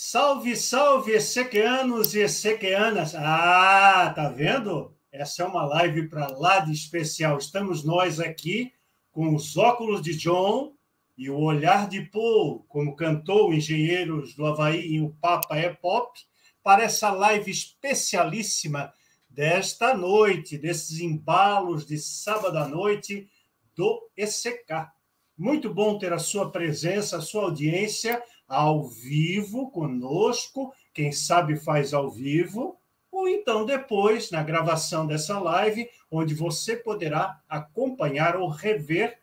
Salve, salve, essequianos e essequianas! Ah, tá vendo? Essa é uma live para lá de especial. Estamos nós aqui com os óculos de John e o olhar de Paul, como cantou Engenheiros do Havaí em O Papa é Pop, para essa live especialíssima desta noite, desses embalos de sábado à noite do ECK. Muito bom ter a sua presença, a sua audiência ao vivo conosco, quem sabe faz ao vivo, ou então depois na gravação dessa live, onde você poderá acompanhar ou rever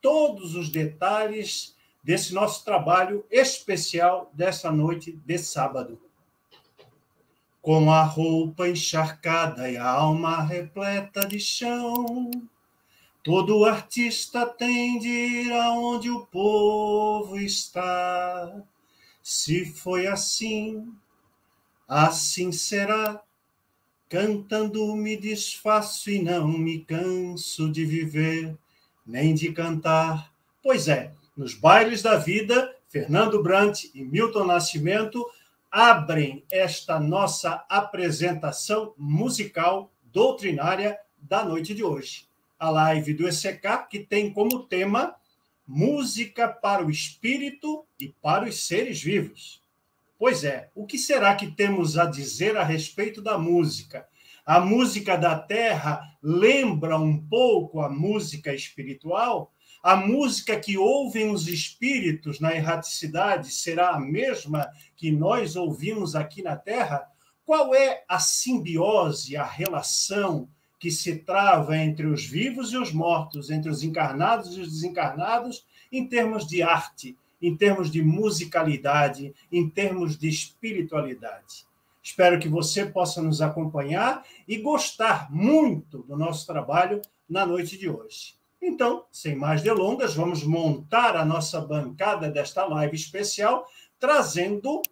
todos os detalhes desse nosso trabalho especial dessa noite de sábado. Com a roupa encharcada e a alma repleta de chão, Todo artista tem de ir aonde o povo está. Se foi assim, assim será. Cantando me desfaço e não me canso de viver, nem de cantar. Pois é, nos bailes da vida, Fernando Brant e Milton Nascimento abrem esta nossa apresentação musical doutrinária da noite de hoje a live do ECK, que tem como tema música para o espírito e para os seres vivos. Pois é, o que será que temos a dizer a respeito da música? A música da terra lembra um pouco a música espiritual? A música que ouvem os espíritos na erraticidade será a mesma que nós ouvimos aqui na terra? Qual é a simbiose, a relação que se trava entre os vivos e os mortos, entre os encarnados e os desencarnados, em termos de arte, em termos de musicalidade, em termos de espiritualidade. Espero que você possa nos acompanhar e gostar muito do nosso trabalho na noite de hoje. Então, sem mais delongas, vamos montar a nossa bancada desta live especial, trazendo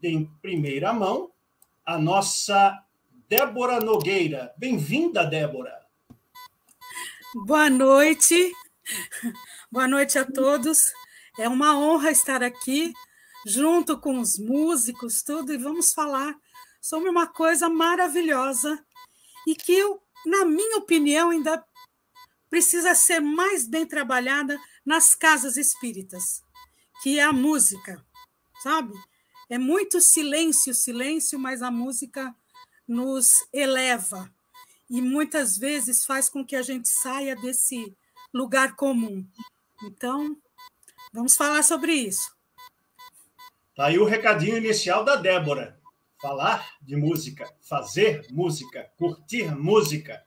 em primeira mão a nossa Débora Nogueira. Bem-vinda, Débora. Boa noite. Boa noite a todos. É uma honra estar aqui junto com os músicos, tudo, e vamos falar sobre uma coisa maravilhosa e que, na minha opinião, ainda precisa ser mais bem trabalhada nas casas espíritas, que é a música, sabe? É muito silêncio, silêncio, mas a música nos eleva e muitas vezes faz com que a gente saia desse lugar comum. Então, vamos falar sobre isso. Tá aí o recadinho inicial da Débora. Falar de música, fazer música, curtir música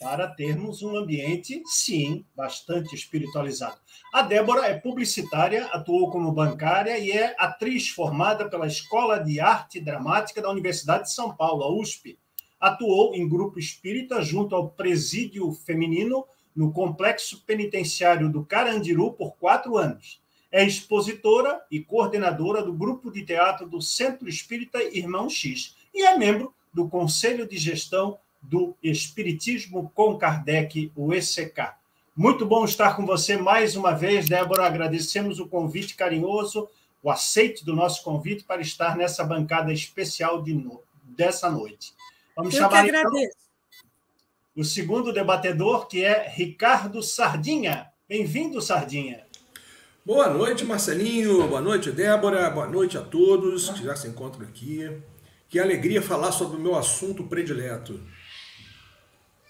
para termos um ambiente, sim, bastante espiritualizado. A Débora é publicitária, atuou como bancária e é atriz formada pela Escola de Arte Dramática da Universidade de São Paulo, a USP. Atuou em grupo espírita junto ao Presídio Feminino no Complexo Penitenciário do Carandiru por quatro anos. É expositora e coordenadora do grupo de teatro do Centro Espírita Irmão X e é membro do Conselho de Gestão do Espiritismo com Kardec, o ECK. Muito bom estar com você mais uma vez, Débora. Agradecemos o convite carinhoso, o aceite do nosso convite para estar nessa bancada especial de no... dessa noite. Vamos Eu chamar então, o segundo debatedor, que é Ricardo Sardinha. Bem-vindo, Sardinha. Boa noite, Marcelinho. Boa noite, Débora. Boa noite a todos que já se encontram aqui. Que alegria falar sobre o meu assunto predileto.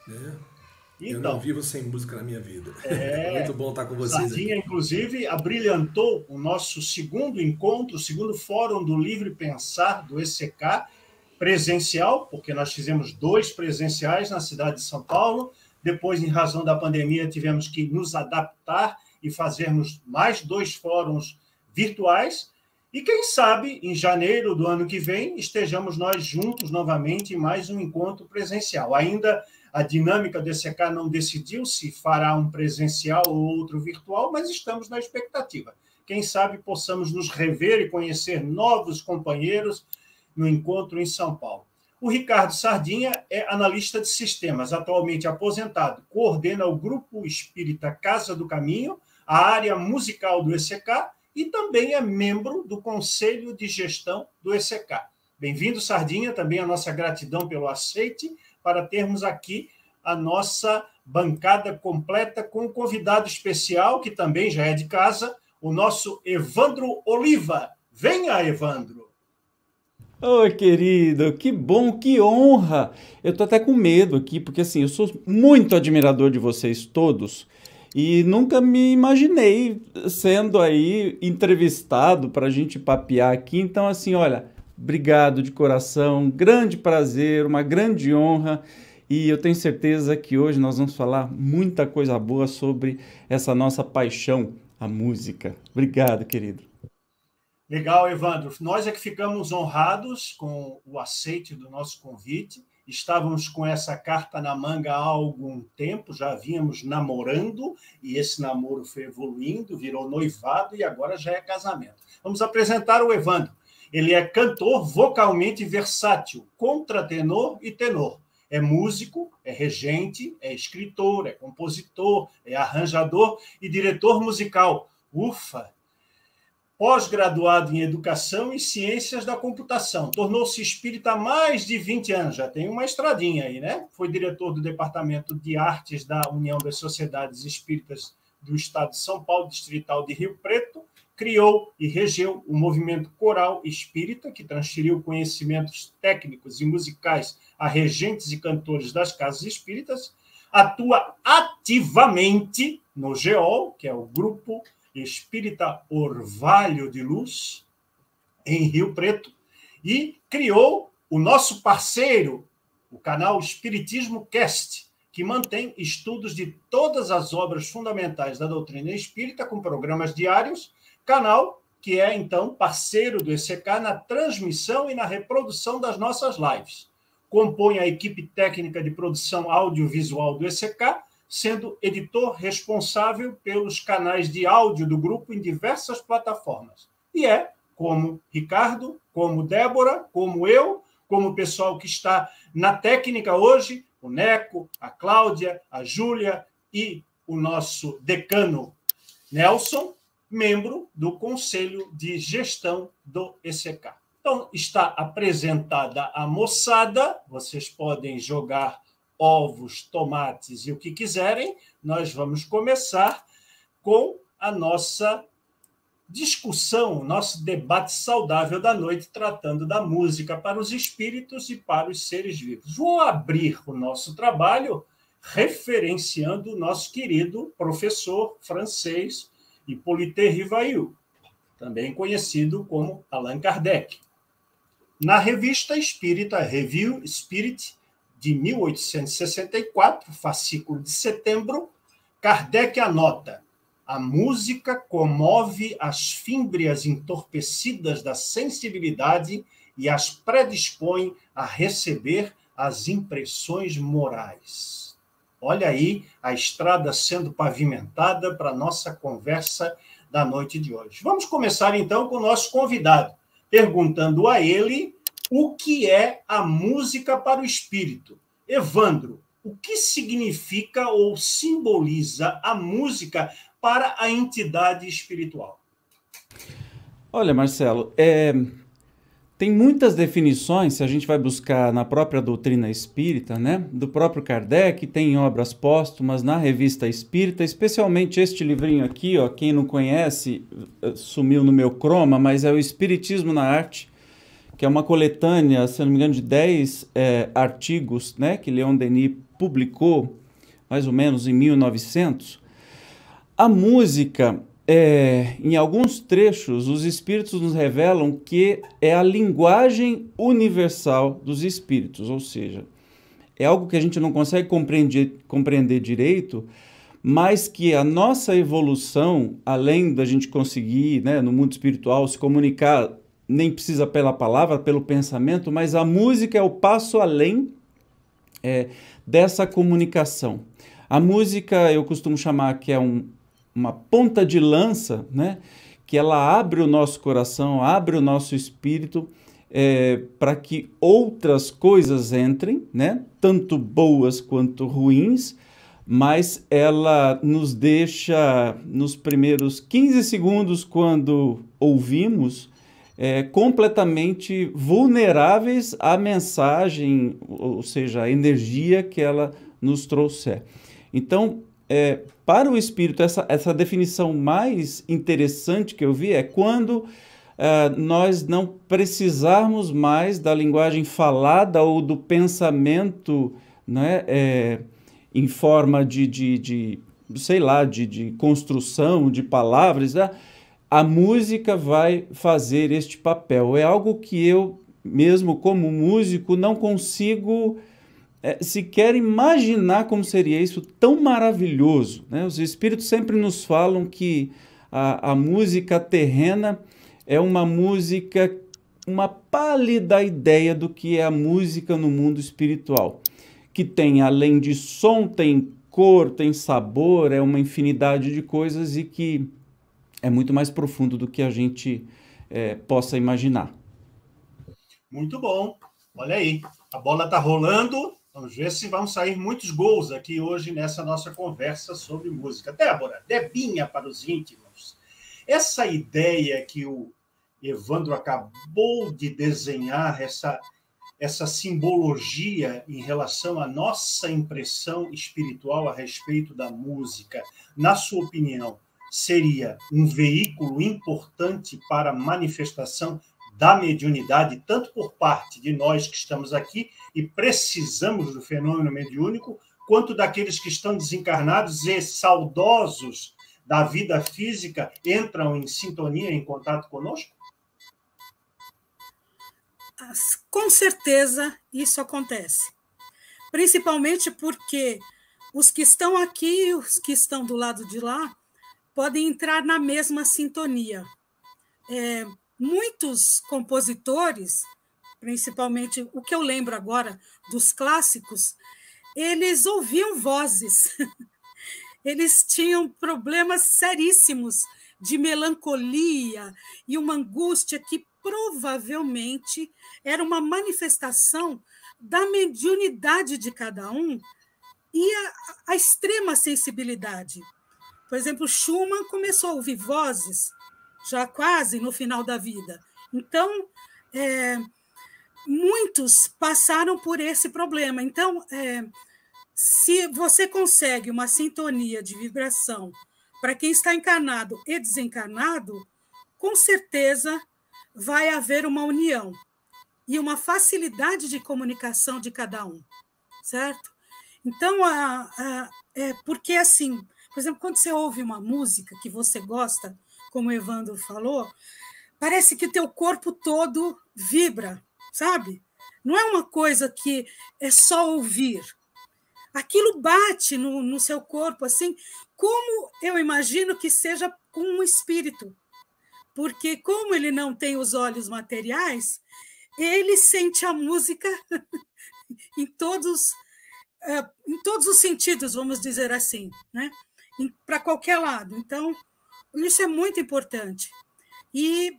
Né? Então, eu não então. vivo sem música na minha vida. É, Muito bom estar com vocês. Sardinha, aqui. inclusive, abrilhantou o nosso segundo encontro, o segundo fórum do Livre Pensar do ECK, presencial, porque nós fizemos dois presenciais na cidade de São Paulo. Depois, em razão da pandemia, tivemos que nos adaptar e fazermos mais dois fóruns virtuais. E quem sabe, em janeiro do ano que vem, estejamos nós juntos novamente em mais um encontro presencial. Ainda a dinâmica do ECK não decidiu se fará um presencial ou outro virtual, mas estamos na expectativa. Quem sabe possamos nos rever e conhecer novos companheiros no encontro em São Paulo. O Ricardo Sardinha é analista de sistemas, atualmente aposentado, coordena o Grupo Espírita Casa do Caminho, a área musical do ECK e também é membro do Conselho de Gestão do ECK. Bem-vindo, Sardinha, também a nossa gratidão pelo aceite para termos aqui a nossa bancada completa com um convidado especial, que também já é de casa, o nosso Evandro Oliva. Venha, Evandro! Oi, querido, que bom, que honra! Eu tô até com medo aqui, porque assim, eu sou muito admirador de vocês todos e nunca me imaginei sendo aí entrevistado para a gente papear aqui. Então, assim, olha, obrigado de coração, grande prazer, uma grande honra. E eu tenho certeza que hoje nós vamos falar muita coisa boa sobre essa nossa paixão, a música. Obrigado, querido. Legal, Evandro. Nós é que ficamos honrados com o aceite do nosso convite. Estávamos com essa carta na manga há algum tempo, já vínhamos namorando, e esse namoro foi evoluindo, virou noivado e agora já é casamento. Vamos apresentar o Evandro. Ele é cantor vocalmente versátil, contratenor e tenor é músico, é regente, é escritor, é compositor, é arranjador e diretor musical. Ufa! Pós-graduado em Educação e Ciências da Computação. Tornou-se espírita há mais de 20 anos, já tem uma estradinha aí, né? Foi diretor do Departamento de Artes da União das Sociedades Espíritas do Estado de São Paulo, Distrital de Rio Preto, criou e regeu o movimento coral espírita, que transferiu conhecimentos técnicos e musicais a regentes e cantores das casas espíritas, atua ativamente no GEOL, que é o Grupo Espírita Orvalho de Luz, em Rio Preto, e criou o nosso parceiro, o canal Espiritismo Cast, que mantém estudos de todas as obras fundamentais da doutrina espírita com programas diários canal que é, então, parceiro do ECK na transmissão e na reprodução das nossas lives. Compõe a equipe técnica de produção audiovisual do ECK, sendo editor responsável pelos canais de áudio do grupo em diversas plataformas. E é, como Ricardo, como Débora, como eu, como o pessoal que está na técnica hoje, o Neco, a Cláudia, a Júlia e o nosso decano Nelson, membro do Conselho de Gestão do ECK. Então, está apresentada a moçada, vocês podem jogar ovos, tomates e o que quiserem. Nós vamos começar com a nossa discussão, nosso debate saudável da noite, tratando da música para os espíritos e para os seres vivos. Vou abrir o nosso trabalho referenciando o nosso querido professor francês Hippolyte Rivail, também conhecido como Allan Kardec. Na revista espírita Review Spirit, de 1864, fascículo de setembro, Kardec anota: a música comove as fímbrias entorpecidas da sensibilidade e as predispõe a receber as impressões morais. Olha aí a estrada sendo pavimentada para a nossa conversa da noite de hoje. Vamos começar então com o nosso convidado, perguntando a ele o que é a música para o espírito. Evandro, o que significa ou simboliza a música para a entidade espiritual? Olha, Marcelo, é, tem muitas definições, se a gente vai buscar na própria doutrina espírita, né? Do próprio Kardec, tem obras póstumas na revista espírita, especialmente este livrinho aqui, ó, quem não conhece, eh, sumiu no meu croma, mas é o Espiritismo na Arte, que é uma coletânea, se não me engano, de 10 é, artigos, né? Que Leon Denis publicou, mais ou menos em 1900. A música é, em alguns trechos, os espíritos nos revelam que é a linguagem universal dos espíritos, ou seja, é algo que a gente não consegue compreender, compreender direito, mas que a nossa evolução, além da gente conseguir, né, no mundo espiritual, se comunicar, nem precisa pela palavra, pelo pensamento, mas a música é o passo além é, dessa comunicação. A música eu costumo chamar que é um, uma ponta de lança, né? que ela abre o nosso coração, abre o nosso espírito é, para que outras coisas entrem, né? tanto boas quanto ruins, mas ela nos deixa nos primeiros 15 segundos quando ouvimos é, completamente vulneráveis à mensagem, ou seja, à energia que ela nos trouxer. Então, é, para o espírito, essa, essa definição mais interessante que eu vi é quando é, nós não precisarmos mais da linguagem falada ou do pensamento né, é, em forma de, de, de, sei lá, de, de construção de palavras. Né? a música vai fazer este papel. É algo que eu, mesmo como músico, não consigo é, sequer imaginar como seria isso tão maravilhoso. Né? Os espíritos sempre nos falam que a, a música terrena é uma música, uma pálida ideia do que é a música no mundo espiritual, que tem, além de som, tem cor, tem sabor, é uma infinidade de coisas e que é muito mais profundo do que a gente é, possa imaginar. Muito bom. Olha aí, a bola está rolando. Vamos ver se vão sair muitos gols aqui hoje nessa nossa conversa sobre música. Débora, Debinha para os íntimos. Essa ideia que o Evandro acabou de desenhar, essa, essa simbologia em relação à nossa impressão espiritual a respeito da música, na sua opinião, seria um veículo importante para a manifestação da mediunidade, tanto por parte de nós que estamos aqui e precisamos do fenômeno mediúnico, quanto daqueles que estão desencarnados e saudosos da vida física entram em sintonia, em contato conosco? Com certeza isso acontece. Principalmente porque os que estão aqui e os que estão do lado de lá podem entrar na mesma sintonia. É, muitos compositores, principalmente o que eu lembro agora dos clássicos, eles ouviam vozes, eles tinham problemas seríssimos de melancolia e uma angústia que provavelmente era uma manifestação da mediunidade de cada um e a, a extrema sensibilidade. Por exemplo, Schumann começou a ouvir vozes já quase no final da vida. Então, é, muitos passaram por esse problema. Então, é, se você consegue uma sintonia de vibração para quem está encarnado e desencarnado, com certeza vai haver uma união e uma facilidade de comunicação de cada um, certo? Então, a, a, é porque assim, por exemplo, quando você ouve uma música que você gosta, como o Evandro falou, parece que teu corpo todo vibra, sabe? Não é uma coisa que é só ouvir. Aquilo bate no, no seu corpo, assim, como eu imagino que seja com um espírito. Porque, como ele não tem os olhos materiais, ele sente a música em todos, eh, em todos os sentidos, vamos dizer assim. Né? para qualquer lado. Então, isso é muito importante. E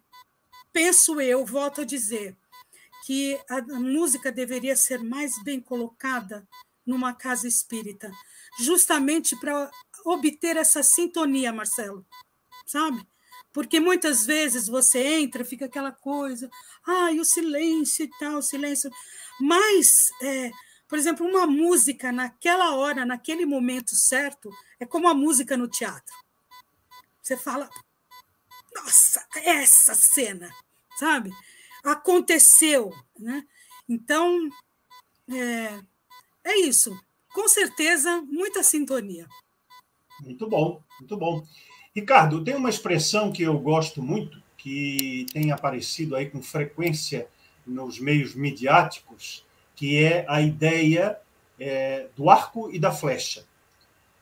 penso eu, volto a dizer, que a música deveria ser mais bem colocada numa casa espírita, justamente para obter essa sintonia, Marcelo, sabe? Porque muitas vezes você entra, fica aquela coisa, ai, o silêncio e tal, o silêncio. Mas é, por exemplo, uma música naquela hora, naquele momento certo, é como a música no teatro. Você fala, nossa, essa cena, sabe? Aconteceu, né? Então, é, é isso. Com certeza, muita sintonia. Muito bom, muito bom. Ricardo, tem uma expressão que eu gosto muito, que tem aparecido aí com frequência nos meios midiáticos, que é a ideia é, do arco e da flecha.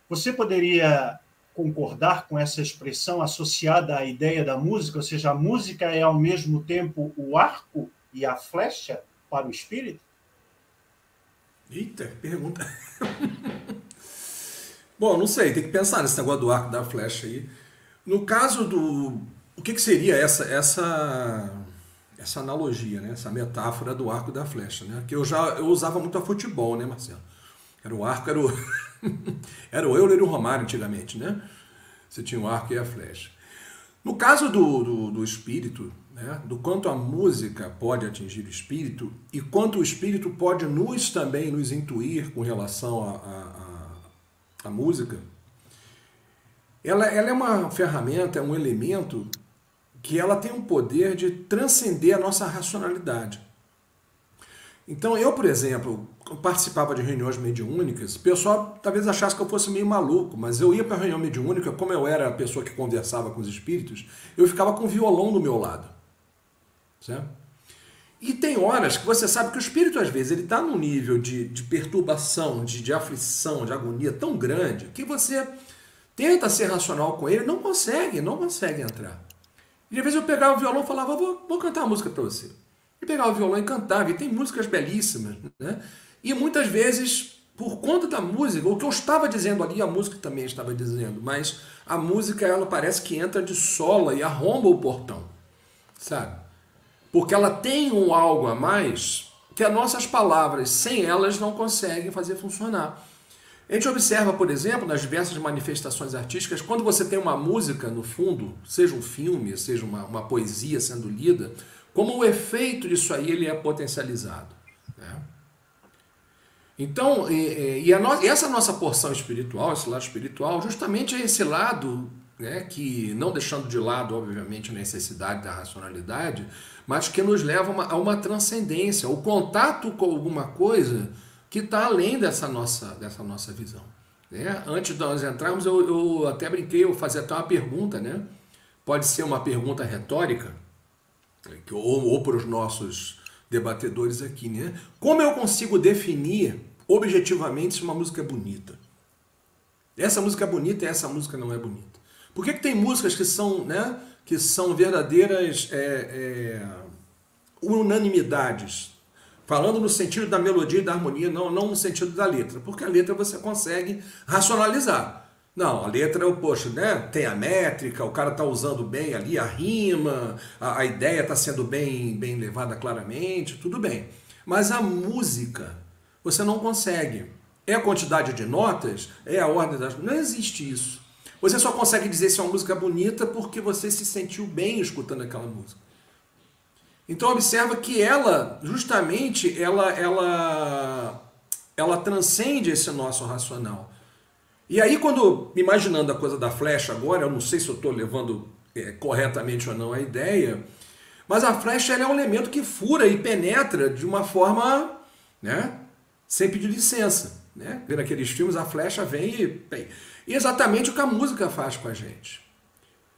Você poderia concordar com essa expressão associada à ideia da música, ou seja, a música é ao mesmo tempo o arco e a flecha para o espírito? Eita, pergunta. Bom, não sei, tem que pensar nesse negócio do arco da flecha aí. No caso do. O que, que seria essa, essa essa analogia, né? essa metáfora do arco da flecha, né? que eu já eu usava muito a futebol, né, Marcelo? Era o arco, era o, era o Euler e o Romário antigamente, né? Você tinha o arco e a flecha. No caso do, do, do espírito, né, do quanto a música pode atingir o espírito e quanto o espírito pode nos também nos intuir com relação à música, ela, ela é uma ferramenta, é um elemento que ela tem um poder de transcender a nossa racionalidade. Então, eu, por exemplo, participava de reuniões mediúnicas, o pessoal talvez achasse que eu fosse meio maluco, mas eu ia para a reunião mediúnica, como eu era a pessoa que conversava com os espíritos, eu ficava com o violão do meu lado. Certo? E tem horas que você sabe que o espírito, às vezes, ele está num nível de, de perturbação, de, de aflição, de agonia tão grande, que você tenta ser racional com ele, não consegue, não consegue entrar. E às vezes eu pegava o violão e falava, vou, vou cantar uma música para você. E pegava o violão e cantava, e tem músicas belíssimas, né? E muitas vezes, por conta da música, o que eu estava dizendo ali, a música também estava dizendo, mas a música, ela parece que entra de sola e arromba o portão, sabe? Porque ela tem um algo a mais que as nossas palavras, sem elas, não conseguem fazer funcionar. A gente observa, por exemplo, nas diversas manifestações artísticas, quando você tem uma música no fundo, seja um filme, seja uma, uma poesia sendo lida, como o efeito disso aí ele é potencializado. Né? Então, e, e, no, essa nossa porção espiritual, esse lado espiritual, justamente é esse lado né, que, não deixando de lado, obviamente, a necessidade da racionalidade, mas que nos leva a uma, a uma transcendência, o contato com alguma coisa que está além dessa nossa, dessa nossa visão. Né? Antes de nós entrarmos, eu, eu até brinquei, eu fazia até uma pergunta, né? Pode ser uma pergunta retórica, ou, ou para os nossos debatedores aqui, né? Como eu consigo definir objetivamente se uma música é bonita? Essa música é bonita e essa música não é bonita. Por que, que tem músicas que são, né, que são verdadeiras é, é, unanimidades Falando no sentido da melodia e da harmonia, não, não no sentido da letra, porque a letra você consegue racionalizar. Não, a letra, poxa, né? Tem a métrica, o cara tá usando bem ali a rima, a, a ideia está sendo bem, bem levada claramente, tudo bem. Mas a música, você não consegue. É a quantidade de notas? É a ordem das. Não existe isso. Você só consegue dizer se é uma música bonita porque você se sentiu bem escutando aquela música. Então observa que ela, justamente, ela, ela, ela transcende esse nosso racional. E aí, quando, imaginando a coisa da flecha agora, eu não sei se eu estou levando é, corretamente ou não a ideia, mas a flecha é um elemento que fura e penetra de uma forma, né, sem pedir licença. Né? Vendo aqueles filmes, a flecha vem e... E exatamente o que a música faz com a gente.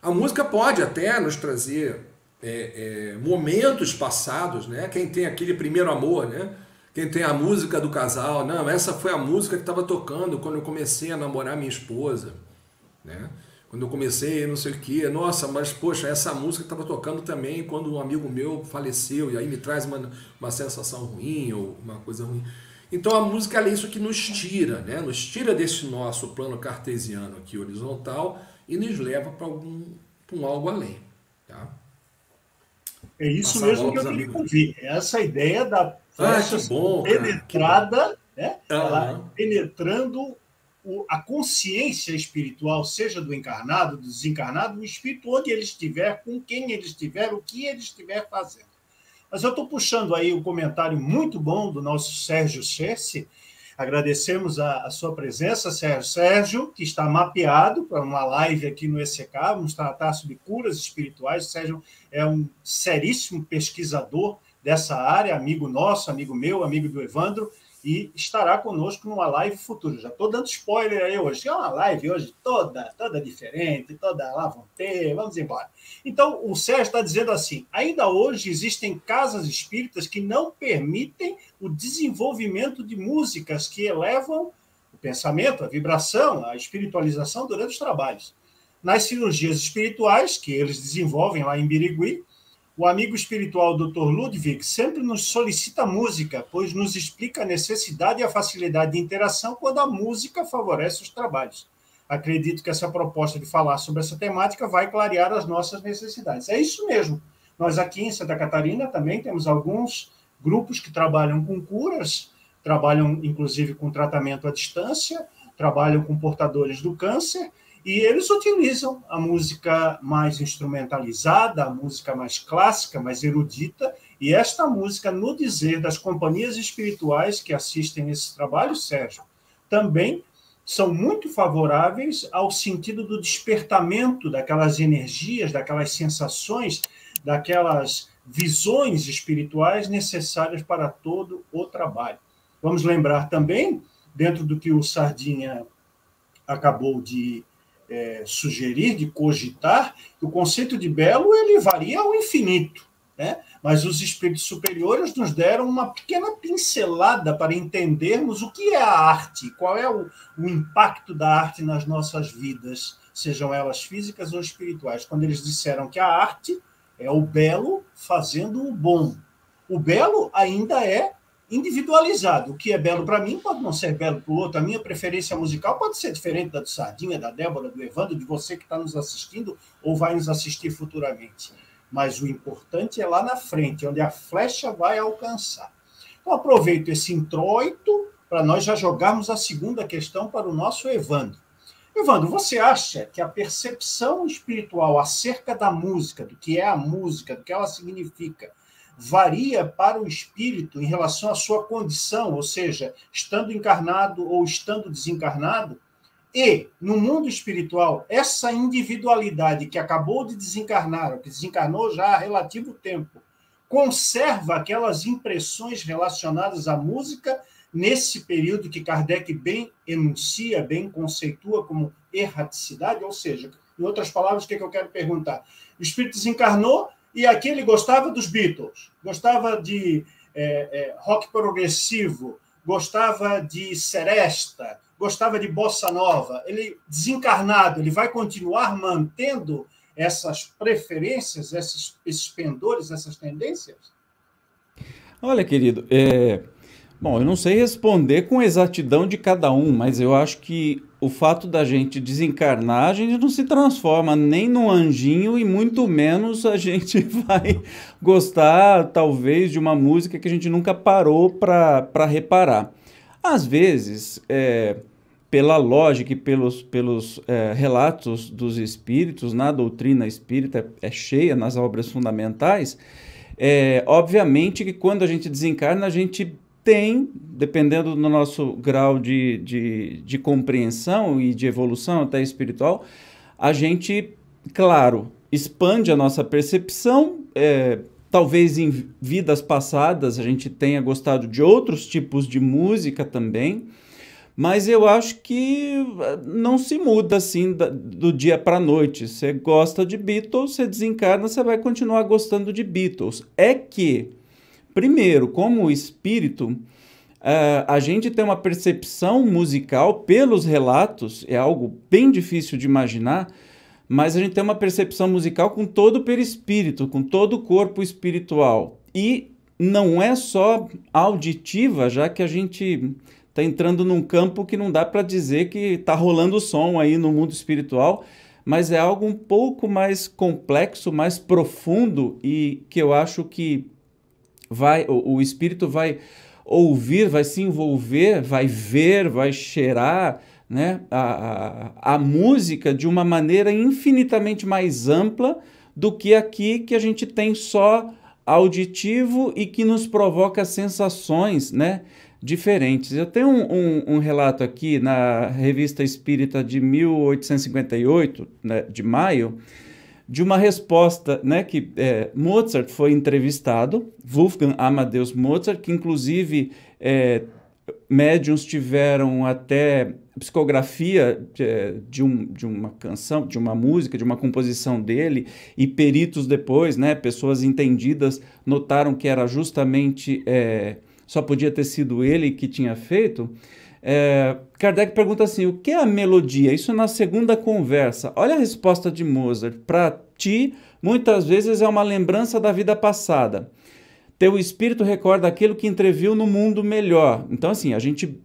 A música pode até nos trazer é, é, momentos passados, né? Quem tem aquele primeiro amor, né? Quem tem a música do casal, não, essa foi a música que estava tocando quando eu comecei a namorar minha esposa, né? Quando eu comecei, não sei o que, nossa, mas poxa, essa música estava tocando também quando um amigo meu faleceu e aí me traz uma, uma sensação ruim ou uma coisa ruim. Então a música é isso que nos tira, né? Nos tira desse nosso plano cartesiano aqui horizontal e nos leva para algum para um algo além, tá? É isso mesmo que eu queria ouvir. Essa ideia da flecha ah, bom, penetrada, né? Uhum. Ela penetrando o, a consciência espiritual, seja do encarnado, do desencarnado, o espírito onde ele estiver, com quem ele estiver, o que ele estiver fazendo. Mas eu estou puxando aí um comentário muito bom do nosso Sérgio Chesse, Agradecemos a, a, sua presença, Sérgio. Sérgio, que está mapeado para uma live aqui no ECK, vamos tratar sobre curas espirituais. Sérgio é um seríssimo pesquisador dessa área, amigo nosso, amigo meu, amigo do Evandro, e estará conosco numa live futura. Já estou dando spoiler aí hoje. É uma live hoje toda, toda diferente, toda lá vão ter, vamos embora. Então, o Sérgio está dizendo assim: ainda hoje existem casas espíritas que não permitem o desenvolvimento de músicas que elevam o pensamento, a vibração, a espiritualização durante os trabalhos. Nas cirurgias espirituais, que eles desenvolvem lá em Birigui, o amigo espiritual Dr. Ludwig sempre nos solicita música, pois nos explica a necessidade e a facilidade de interação quando a música favorece os trabalhos. Acredito que essa proposta de falar sobre essa temática vai clarear as nossas necessidades. É isso mesmo. Nós aqui em Santa Catarina também temos alguns grupos que trabalham com curas trabalham inclusive com tratamento à distância, trabalham com portadores do câncer, e eles utilizam a música mais instrumentalizada, a música mais clássica, mais erudita, e esta música, no dizer das companhias espirituais que assistem esse trabalho, Sérgio, também são muito favoráveis ao sentido do despertamento daquelas energias, daquelas sensações, daquelas visões espirituais necessárias para todo o trabalho. Vamos lembrar também, dentro do que o Sardinha acabou de é, sugerir, de cogitar, que o conceito de belo ele varia ao infinito. Né? Mas os espíritos superiores nos deram uma pequena pincelada para entendermos o que é a arte, qual é o, o impacto da arte nas nossas vidas, sejam elas físicas ou espirituais. Quando eles disseram que a arte é o belo fazendo o bom. O belo ainda é individualizado. O que é belo para mim pode não ser belo para o outro. A minha preferência musical pode ser diferente da do Sardinha, da Débora, do Evandro, de você que está nos assistindo ou vai nos assistir futuramente. Mas o importante é lá na frente, onde a flecha vai alcançar. Então, aproveito esse introito para nós já jogarmos a segunda questão para o nosso Evandro. Evandro, você acha que a percepção espiritual acerca da música, do que é a música, do que ela significa, varia para o espírito em relação à sua condição, ou seja, estando encarnado ou estando desencarnado? E, no mundo espiritual, essa individualidade que acabou de desencarnar, ou que desencarnou já há relativo tempo, conserva aquelas impressões relacionadas à música nesse período que Kardec bem enuncia, bem conceitua como erraticidade, ou seja, em outras palavras, o que, é que eu quero perguntar? O espírito desencarnou e aqui ele gostava dos Beatles, gostava de é, é, rock progressivo, gostava de seresta, gostava de bossa nova. Ele desencarnado, ele vai continuar mantendo essas preferências, esses, esses pendores, essas tendências? Olha, querido, é, Bom, eu não sei responder com exatidão de cada um, mas eu acho que o fato da gente desencarnar, a gente não se transforma nem no anjinho e muito menos a gente vai gostar, talvez, de uma música que a gente nunca parou para reparar. Às vezes, é, pela lógica e pelos, pelos é, relatos dos espíritos, na doutrina espírita é cheia nas obras fundamentais, é, obviamente que quando a gente desencarna, a gente tem, dependendo do nosso grau de, de, de compreensão e de evolução até espiritual, a gente, claro, expande a nossa percepção. É, talvez em vidas passadas a gente tenha gostado de outros tipos de música também, mas eu acho que eh, não se muda assim do dia para a noite. Você gosta de Beatles, você desencarna, você vai continuar gostando de Beatles. É que Primeiro, como espírito, uh, a gente tem uma percepção musical pelos relatos, é algo bem difícil de imaginar, mas a gente tem uma percepção musical com todo o perispírito, com todo o corpo espiritual. E não é só auditiva, já que a gente está entrando num campo que não dá para dizer que está rolando som aí no mundo espiritual, mas é algo um pouco mais complexo, mais profundo e que eu acho que vai o, o espírito vai ouvir, vai se envolver, vai ver, vai cheirar né, a, a, a música de uma maneira infinitamente mais ampla do que aqui que a gente tem só auditivo e que nos provoca sensações né, diferentes. Eu tenho um, um, um relato aqui na Revista Espírita de 1858, né, de maio, de uma resposta, né, que é, Mozart foi entrevistado, Wolfgang Amadeus Mozart, que inclusive é, médiums tiveram até psicografia de, é, de, um, de uma canção, de uma música, de uma composição dele, e peritos depois, né, pessoas entendidas, notaram que era justamente, é, só podia ter sido ele que tinha feito. É, Kardec pergunta assim: o que é a melodia? Isso na segunda conversa. Olha a resposta de Mozart. Para ti, muitas vezes é uma lembrança da vida passada. Teu espírito recorda aquilo que entreviu no mundo melhor. Então, assim, a gente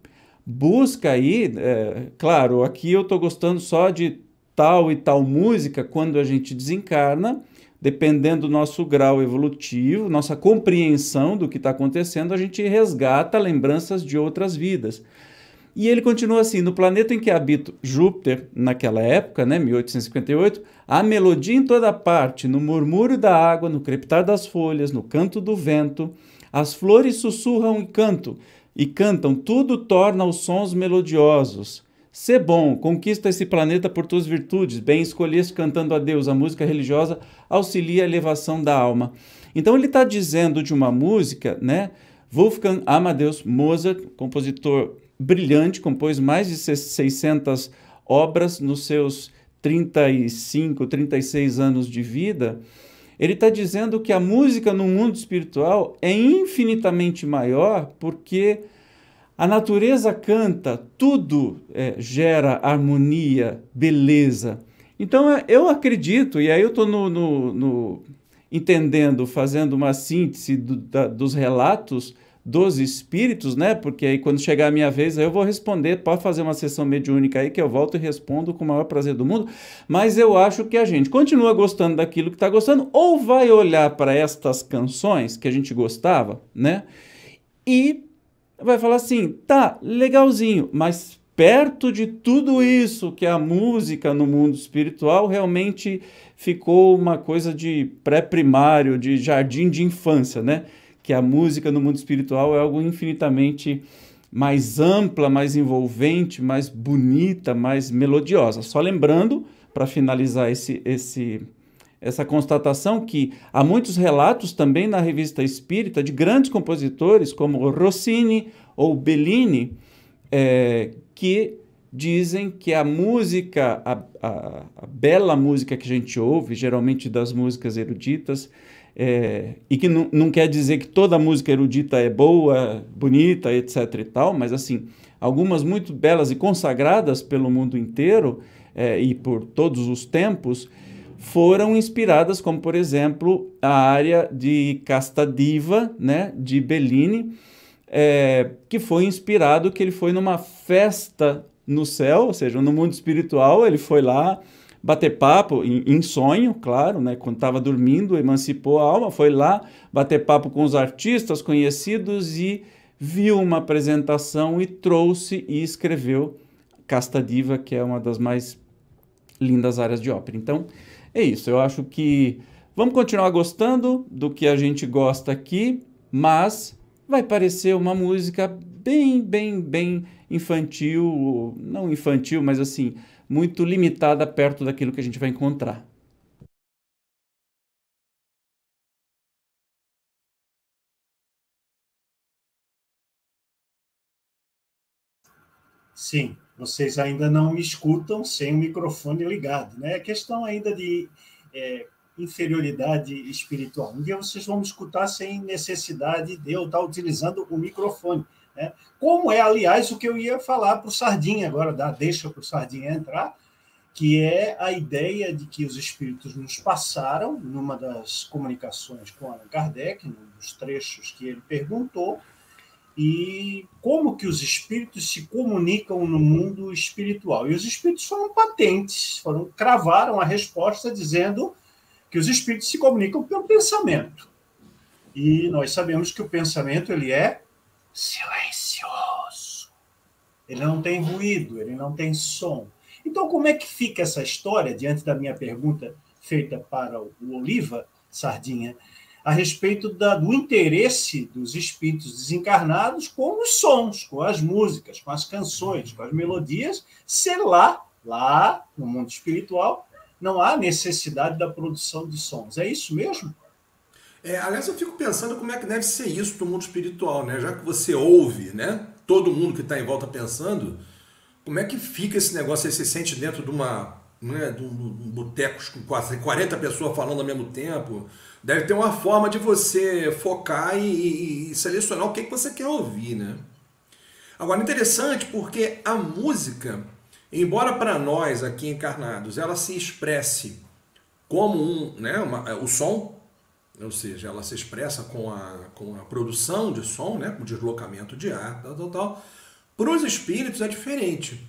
busca aí, é, claro, aqui eu estou gostando só de tal e tal música, quando a gente desencarna, dependendo do nosso grau evolutivo, nossa compreensão do que está acontecendo, a gente resgata lembranças de outras vidas. E ele continua assim: no planeta em que habito Júpiter, naquela época, né, 1858, há melodia em toda parte, no murmúrio da água, no crepitar das folhas, no canto do vento. As flores sussurram e cantam, e cantam, tudo torna os sons melodiosos. Sê bom, conquista esse planeta por tuas virtudes, bem escolheste cantando a Deus. A música religiosa auxilia a elevação da alma. Então ele está dizendo de uma música, né? Wolfgang Amadeus Mozart, compositor brilhante, compôs mais de 600 obras nos seus 35, 36 anos de vida. Ele está dizendo que a música no mundo espiritual é infinitamente maior porque a natureza canta, tudo é, gera harmonia, beleza. Então é, eu acredito, e aí eu estou no, no, no, entendendo, fazendo uma síntese do, da, dos relatos dos espíritos, né? Porque aí quando chegar a minha vez, aí eu vou responder, pode fazer uma sessão mediúnica aí que eu volto e respondo com o maior prazer do mundo, mas eu acho que a gente continua gostando daquilo que está gostando ou vai olhar para estas canções que a gente gostava, né? E vai falar assim: "Tá, legalzinho, mas perto de tudo isso que a música no mundo espiritual realmente ficou uma coisa de pré-primário, de jardim de infância, né? Que a música no mundo espiritual é algo infinitamente mais ampla, mais envolvente, mais bonita, mais melodiosa. Só lembrando, para finalizar esse, esse, essa constatação, que há muitos relatos também na revista espírita de grandes compositores, como Rossini ou Bellini, é, que dizem que a música, a, a, a, bela música que a gente ouve, geralmente das músicas eruditas, é, e que não, não quer dizer que toda música erudita é boa, bonita, etc e tal, mas assim, algumas muito belas e consagradas pelo mundo inteiro é, e por todos os tempos, foram inspiradas, como por exemplo a área de Casta Diva, né, de Bellini, é, que foi inspirado que ele foi numa festa no céu, ou seja, no mundo espiritual, ele foi lá bater papo, em, em sonho, claro, né? quando estava dormindo, emancipou a alma, foi lá bater papo com os artistas conhecidos e viu uma apresentação e trouxe e escreveu Casta Diva, que é uma das mais lindas áreas de ópera. Então, é isso. Eu acho que vamos continuar gostando do que a gente gosta aqui, mas vai parecer uma música bem, bem, bem infantil, não infantil, mas assim, muito limitada perto daquilo que a gente vai encontrar. Sim, vocês ainda não me escutam sem o microfone ligado, né? É questão ainda de é, inferioridade espiritual. Um dia vocês vão me escutar sem necessidade de eu estar utilizando o microfone. Né? Como é, aliás, o que eu ia falar para o Sardinha agora, dá, deixa para o Sardinha entrar, que é a ideia de que os espíritos nos passaram numa das comunicações com Allan Kardec, num dos trechos que ele perguntou, e como que os espíritos se comunicam no mundo espiritual. E os espíritos foram patentes, foram cravaram a resposta dizendo que os espíritos se comunicam pelo pensamento. E nós sabemos que o pensamento ele é silencioso. Ele não tem ruído, ele não tem som. Então, como é que fica essa história, diante da minha pergunta feita para o Oliva Sardinha, a respeito da, do interesse dos espíritos desencarnados com os sons, com as músicas, com as canções, com as melodias, ser lá, lá no mundo espiritual, não há necessidade da produção de sons. É isso mesmo? É, aliás, eu fico pensando como é que deve ser isso para o mundo espiritual, né? Já que você ouve, né? Todo mundo que está em volta pensando, como é que fica esse negócio? Você se sente dentro de uma, né, de um, boteco com quase 40 pessoas falando ao mesmo tempo. Deve ter uma forma de você focar e, e selecionar o que, que você quer ouvir, né? Agora, interessante porque a música, embora para nós aqui encarnados ela se expresse como um, né, uma, o som ou seja, ela se expressa com a, com a produção de som, né, com o deslocamento de ar, tal, tal, tal. Para os espíritos é diferente.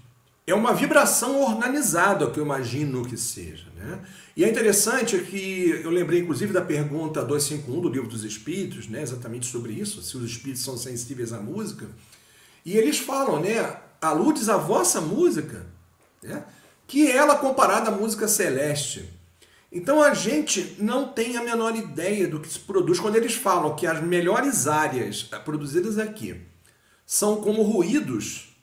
é uma vibração organizada, que eu imagino que seja. Né? E é interessante que eu lembrei, inclusive, da pergunta 251 do Livro dos Espíritos, né, exatamente sobre isso, se os espíritos são sensíveis à música. E eles falam, né, aludes à vossa música, né, que é ela comparada à música celeste. Então a gente não tem a menor ideia do que se produz quando eles falam que as melhores áreas produzidas aqui são como ruídos,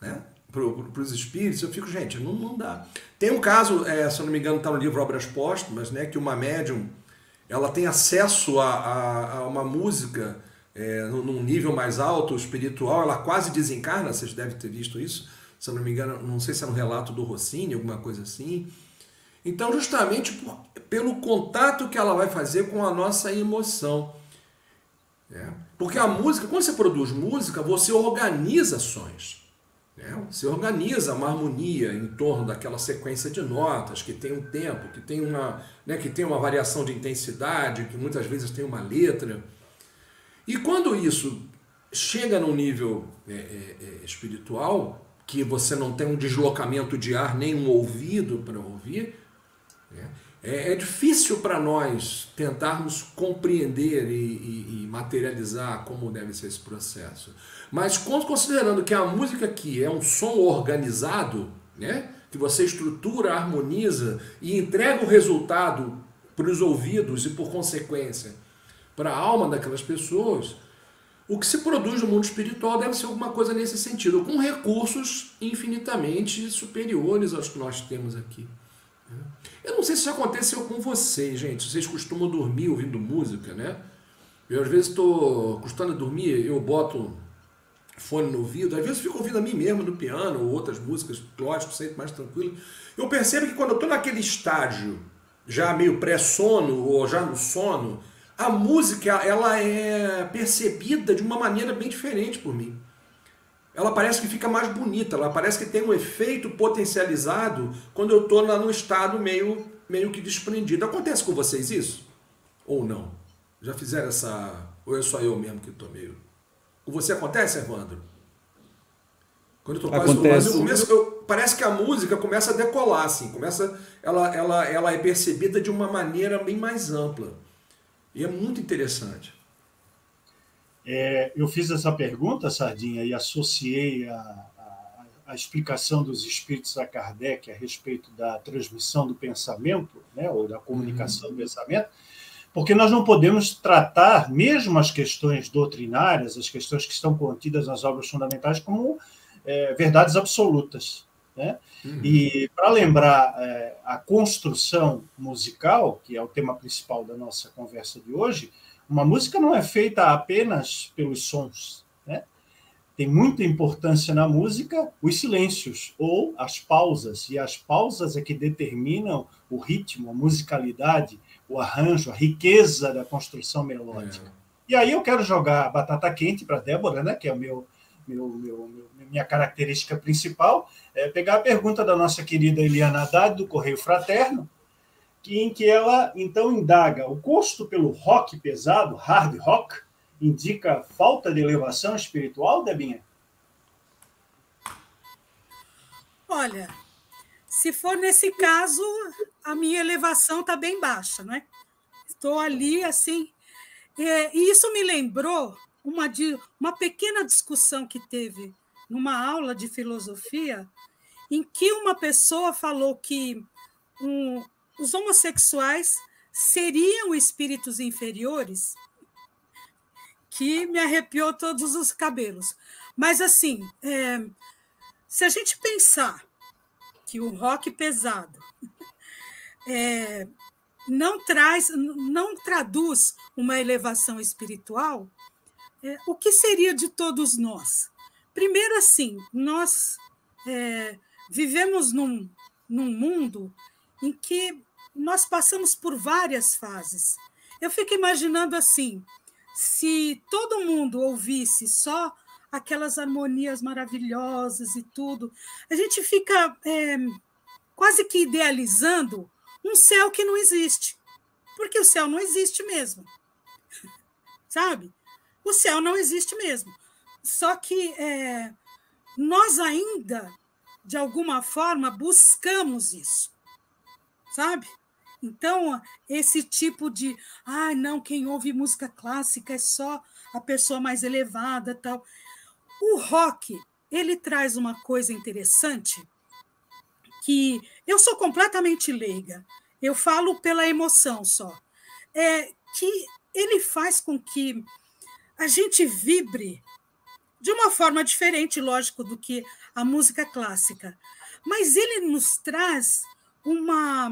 né? para os espíritos, eu fico, gente, não, não dá. Tem um caso, é, se eu não me engano, está no livro Obras Póstumas, né, que uma médium ela tem acesso a, a, a uma música é, num nível mais alto, espiritual, ela quase desencarna, vocês devem ter visto isso, se eu não me engano, não sei se é um relato do Rossini, alguma coisa assim. Então, justamente por, pelo contato que ela vai fazer com a nossa emoção. É. Porque a música, quando você produz música, você organiza sons. Né? Você organiza uma harmonia em torno daquela sequência de notas que tem um tempo, que tem uma, né, que tem uma variação de intensidade, que muitas vezes tem uma letra. E quando isso chega num nível é, é, é espiritual, que você não tem um deslocamento de ar nem um ouvido para ouvir, né? É, é, difícil para nós tentarmos compreender e, e, e materializar como deve ser esse processo. Mas considerando que a música aqui é um som organizado, né? que você estrutura, harmoniza e entrega o resultado para os ouvidos e, por consequência, para a alma daquelas pessoas, o que se produz no mundo espiritual deve ser alguma coisa nesse sentido, com recursos infinitamente superiores aos que nós temos aqui. Né? Eu não sei se isso aconteceu com vocês, gente. Vocês costumam dormir ouvindo música, né? Eu às vezes estou custando dormir, eu boto fone no ouvido, às vezes fico ouvindo a mim mesmo no piano ou outras músicas, lógico, sempre mais tranquilo. Eu percebo que quando eu estou naquele estágio, já meio pré-sono ou já no sono, a música ela é percebida de uma maneira bem diferente por mim. Ela parece que fica mais bonita, ela parece que tem um efeito potencializado quando eu estou num estado meio, meio que desprendido. Acontece com vocês isso? Ou não? Já fizeram essa. Ou é só eu mesmo que estou meio. Com você acontece, Evandro? Quando eu tô quase Acontece. eu começo, eu, parece que a música começa a decolar, assim, começa, ela, ela, ela é percebida de uma maneira bem mais ampla. E é muito interessante. É, eu fiz essa pergunta, Sardinha, e associei a, a, a, explicação dos espíritos a Kardec a respeito da transmissão do pensamento, né, ou da comunicação uhum. do pensamento, porque nós não podemos tratar, mesmo as questões doutrinárias, as questões que estão contidas nas obras fundamentais, como é, verdades absolutas. Né? Uhum. E para lembrar é, a construção musical, que é o tema principal da nossa conversa de hoje, uma música não é feita apenas pelos sons. Né? Tem muita importância na música os silêncios ou as pausas, e as pausas é que determinam o ritmo, a musicalidade, o arranjo, a riqueza da construção melódica. É. E aí eu quero jogar batata quente para Débora, né, que é o meu, meu, meu, minha característica principal, é pegar a pergunta da nossa querida Eliana Haddad, do Correio Fraterno, em que ela então indaga o gosto pelo rock pesado, hard rock, indica falta de elevação espiritual, Debinha? Olha, se for nesse caso, a minha elevação está bem baixa, não é? Estou ali assim. É, e isso me lembrou uma, uma pequena discussão que teve numa aula de filosofia, em que uma pessoa falou que um, os homossexuais seriam espíritos inferiores, que me arrepiou todos os cabelos. Mas, assim, é, se a gente pensar que o rock pesado é, não traz, não traduz uma elevação espiritual, é, o que seria de todos nós? Primeiro, assim, nós é, vivemos num, num mundo em que nós passamos por várias fases. Eu fico imaginando assim: se todo mundo ouvisse só aquelas harmonias maravilhosas e tudo. A gente fica é, quase que idealizando um céu que não existe, porque o céu não existe mesmo, sabe? O céu não existe mesmo. Só que é, nós ainda de alguma forma, buscamos isso, sabe? Então, esse tipo de, ah, não, quem ouve música clássica é só a pessoa mais elevada, tal. O rock, ele traz uma coisa interessante que eu sou completamente leiga. Eu falo pela emoção só. É que ele faz com que a gente vibre de uma forma diferente, lógico, do que a música clássica. Mas ele nos traz uma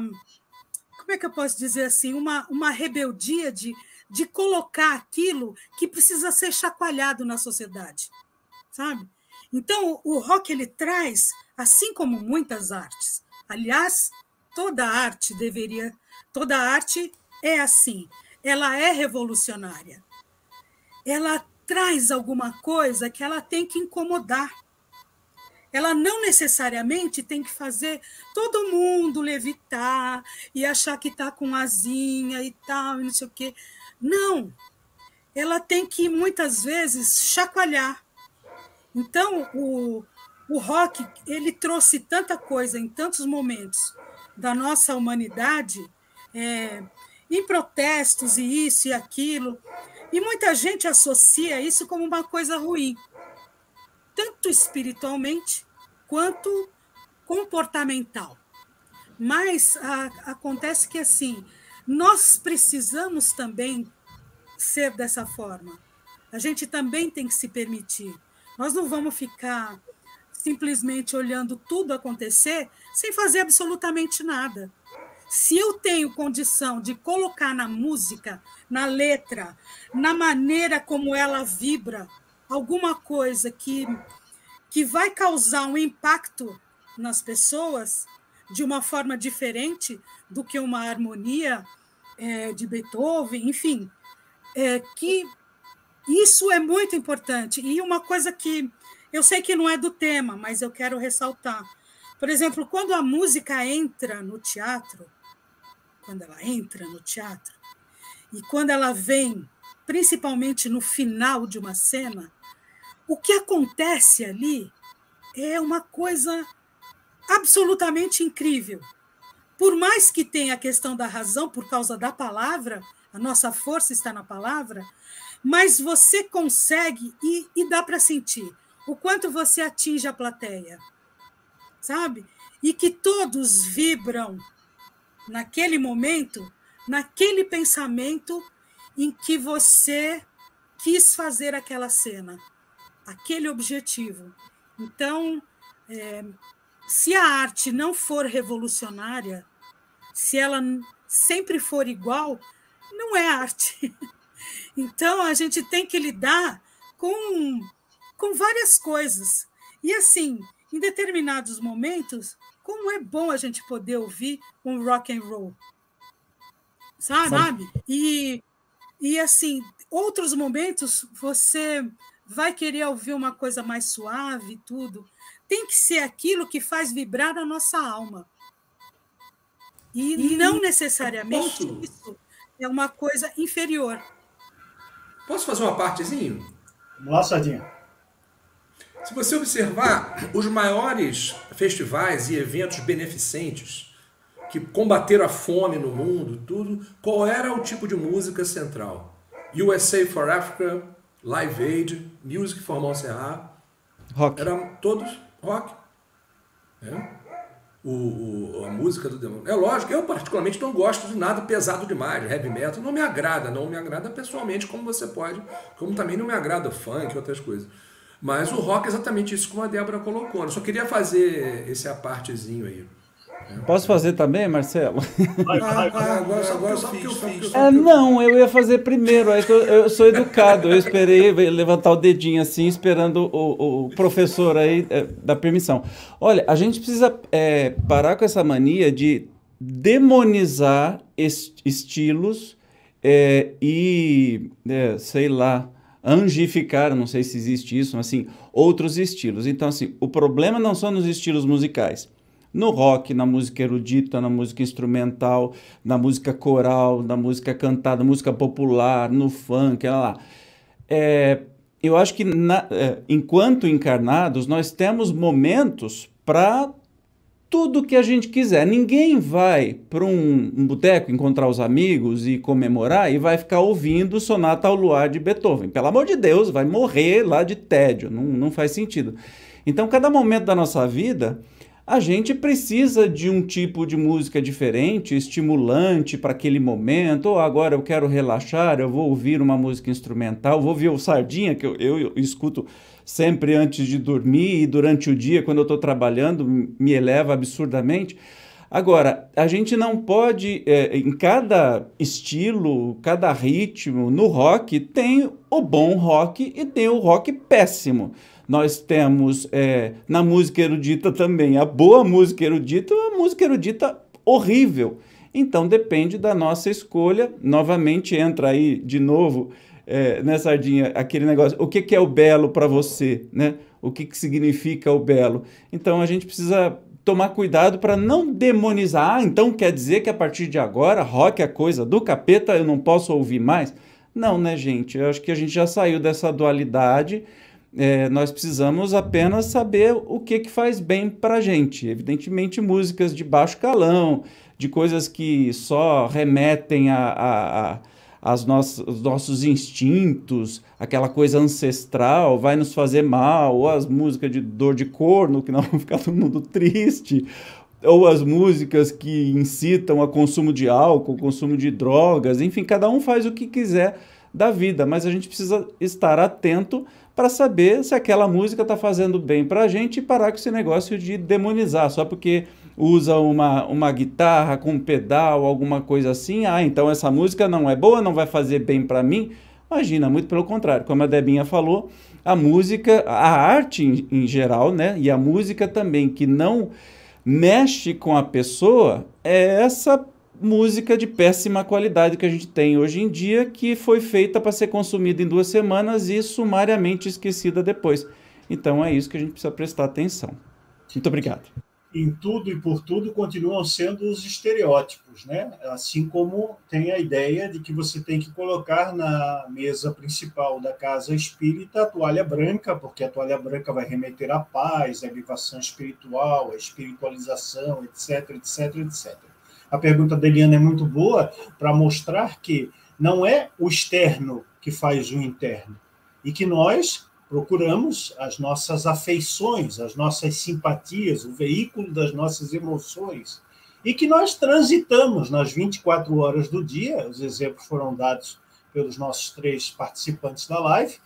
como é que eu posso dizer assim, uma, uma rebeldia de, de colocar aquilo que precisa ser chacoalhado na sociedade, sabe? Então, o rock ele traz, assim como muitas artes. Aliás, toda arte deveria, toda arte é assim. Ela é revolucionária. Ela traz alguma coisa que ela tem que incomodar ela não necessariamente tem que fazer todo mundo levitar e achar que está com asinha e tal, e não sei o quê. Não. Ela tem que, muitas vezes, chacoalhar. Então, o, o rock ele trouxe tanta coisa em tantos momentos da nossa humanidade, é, em protestos e isso e aquilo, e muita gente associa isso como uma coisa ruim tanto espiritualmente quanto comportamental. Mas a, acontece que assim, nós precisamos também ser dessa forma. A gente também tem que se permitir. Nós não vamos ficar simplesmente olhando tudo acontecer sem fazer absolutamente nada. Se eu tenho condição de colocar na música, na letra, na maneira como ela vibra, alguma coisa que, que vai causar um impacto nas pessoas de uma forma diferente do que uma harmonia é, de Beethoven, enfim, é, que isso é muito importante. E uma coisa que eu sei que não é do tema, mas eu quero ressaltar. Por exemplo, quando a música entra no teatro, quando ela entra no teatro, e quando ela vem, principalmente no final de uma cena, o que acontece ali é uma coisa absolutamente incrível. Por mais que tenha a questão da razão por causa da palavra, a nossa força está na palavra, mas você consegue e, e dá para sentir o quanto você atinge a plateia, sabe? E que todos vibram naquele momento, naquele pensamento em que você quis fazer aquela cena aquele objetivo. Então, é, se a arte não for revolucionária, se ela sempre for igual, não é arte. Então, a gente tem que lidar com, com várias coisas. E, assim, em determinados momentos, como é bom a gente poder ouvir um rock and roll, sabe? E, e assim, outros momentos você vai querer ouvir uma coisa mais suave, tudo. Tem que ser aquilo que faz vibrar a nossa alma. E, e não necessariamente posso... isso é uma coisa inferior. Posso fazer uma partezinho? Vamos lá, Sardinha. Se você observar os maiores festivais e eventos beneficentes que combateram a fome no mundo, tudo, qual era o tipo de música central? USA for Africa, Live Aid, Music for Montserrat. Rock. Eram todos rock. É. O, o, a música do demônio. É lógico, eu particularmente não gosto de nada pesado demais, heavy metal não me agrada, não me agrada pessoalmente como você pode, como também não me agrada funk e outras coisas. Mas o rock é exatamente isso como a Débora colocou. Eu só queria fazer esse apartezinho aí. Posso fazer também, Marcelo? Vai, vai, vai. Ah, agora, agora só porque eu fiz. É, não, eu ia fazer primeiro. É eu, eu sou educado. Eu esperei levantar o dedinho assim, esperando o, o professor aí é, da permissão. Olha, a gente precisa é, parar com essa mania de demonizar est estilos é, e, é, sei lá, angificar, não sei se existe isso, mas assim, outros estilos. Então, assim, o problema não são nos estilos musicais no rock, na música erudita, na música instrumental, na música coral, na música cantada, música popular, no funk, lá. lá. É, eu acho que na, é, enquanto encarnados nós temos momentos para tudo que a gente quiser. Ninguém vai para um, um boteco encontrar os amigos e comemorar e vai ficar ouvindo Sonata ao Luar de Beethoven. Pelo amor de Deus, vai morrer lá de tédio. Não, não faz sentido. Então, cada momento da nossa vida a gente precisa de um tipo de música diferente, estimulante para aquele momento. Ou agora eu quero relaxar, eu vou ouvir uma música instrumental, vou ouvir o Sardinha, que eu, eu, escuto sempre antes de dormir e durante o dia, quando eu estou trabalhando, me eleva absurdamente. Agora, a gente não pode, é, em cada estilo, cada ritmo, no rock, tem o bom rock e tem o rock péssimo nós temos é, na música erudita também a boa música erudita e a música erudita horrível. Então depende da nossa escolha. Novamente entra aí de novo é, né, Sardinha, aquele negócio, o que, que é o belo para você, né? O que, que significa o belo? Então a gente precisa tomar cuidado para não demonizar. Ah, então quer dizer que a partir de agora rock é coisa do capeta, eu não posso ouvir mais? Não, né, gente? Eu acho que a gente já saiu dessa dualidade é, nós precisamos apenas saber o que, que faz bem para a gente. Evidentemente, músicas de baixo calão, de coisas que só remetem a, a, a as nossas, os nossos instintos, aquela coisa ancestral, vai nos fazer mal, ou as músicas de dor de corno, que não vão ficar todo mundo triste, ou as músicas que incitam a consumo de álcool, consumo de drogas, enfim, cada um faz o que quiser da vida, mas a gente precisa estar atento para saber se aquela música está fazendo bem para a gente e parar com esse negócio de demonizar, só porque usa uma, uma guitarra com um pedal, alguma coisa assim, ah, então essa música não é boa, não vai fazer bem para mim. Imagina, muito pelo contrário, como a Debinha falou, a música, a arte em, em geral, né, e a música também que não mexe com a pessoa, é essa música de péssima qualidade que a gente tem hoje em dia, que foi feita para ser consumida em duas semanas e sumariamente esquecida depois. Então é isso que a gente precisa prestar atenção. Muito obrigado. Em tudo e por tudo continuam sendo os estereótipos, né? Assim como tem a ideia de que você tem que colocar na mesa principal da casa espírita a toalha branca, porque a toalha branca vai remeter à paz, à elevação espiritual, à espiritualização, etc, etc, etc a pergunta da Eliana é muito boa para mostrar que não é o externo que faz o interno e que nós procuramos as nossas afeições, as nossas simpatias, o veículo das nossas emoções e que nós transitamos nas 24 horas do dia, os exemplos foram dados pelos nossos três participantes da live,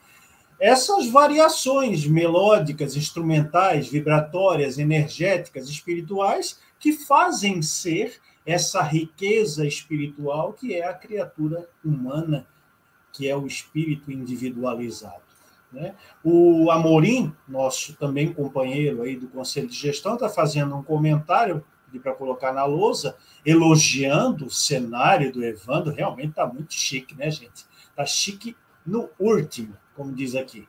essas variações melódicas, instrumentais, vibratórias, energéticas, espirituais que fazem ser essa riqueza espiritual que é a criatura humana, que é o espírito individualizado. Né? O Amorim, nosso também companheiro aí do Conselho de Gestão, está fazendo um comentário para colocar na lousa, elogiando o cenário do Evandro. Realmente está muito chique, né, gente? Está chique no último, como diz aqui.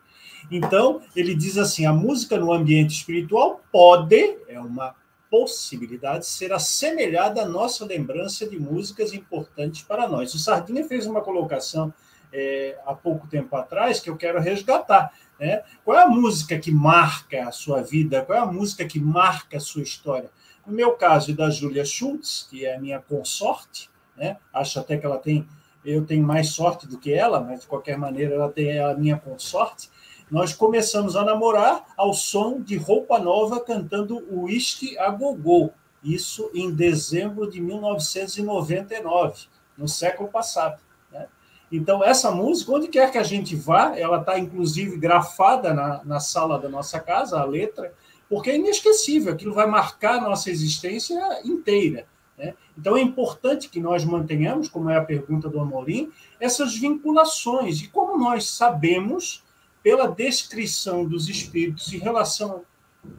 Então, ele diz assim: a música no ambiente espiritual pode, é uma possibilidade ser assemelhada à nossa lembrança de músicas importantes para nós. O Sardinha fez uma colocação é, há pouco tempo atrás que eu quero resgatar. Né? Qual é a música que marca a sua vida? Qual é a música que marca a sua história? No meu caso, e da Julia Schultz, que é a minha consorte, né? acho até que ela tem, eu tenho mais sorte do que ela, mas de qualquer maneira ela tem a minha consorte nós começamos a namorar ao som de roupa nova cantando Whisky a Gogô. Isso em dezembro de 1999, no século passado. Né? Então, essa música, onde quer que a gente vá, ela está inclusive grafada na, na sala da nossa casa, a letra, porque é inesquecível, aquilo vai marcar a nossa existência inteira. Né? Então, é importante que nós mantenhamos, como é a pergunta do Amorim, essas vinculações. E como nós sabemos pela descrição dos espíritos em relação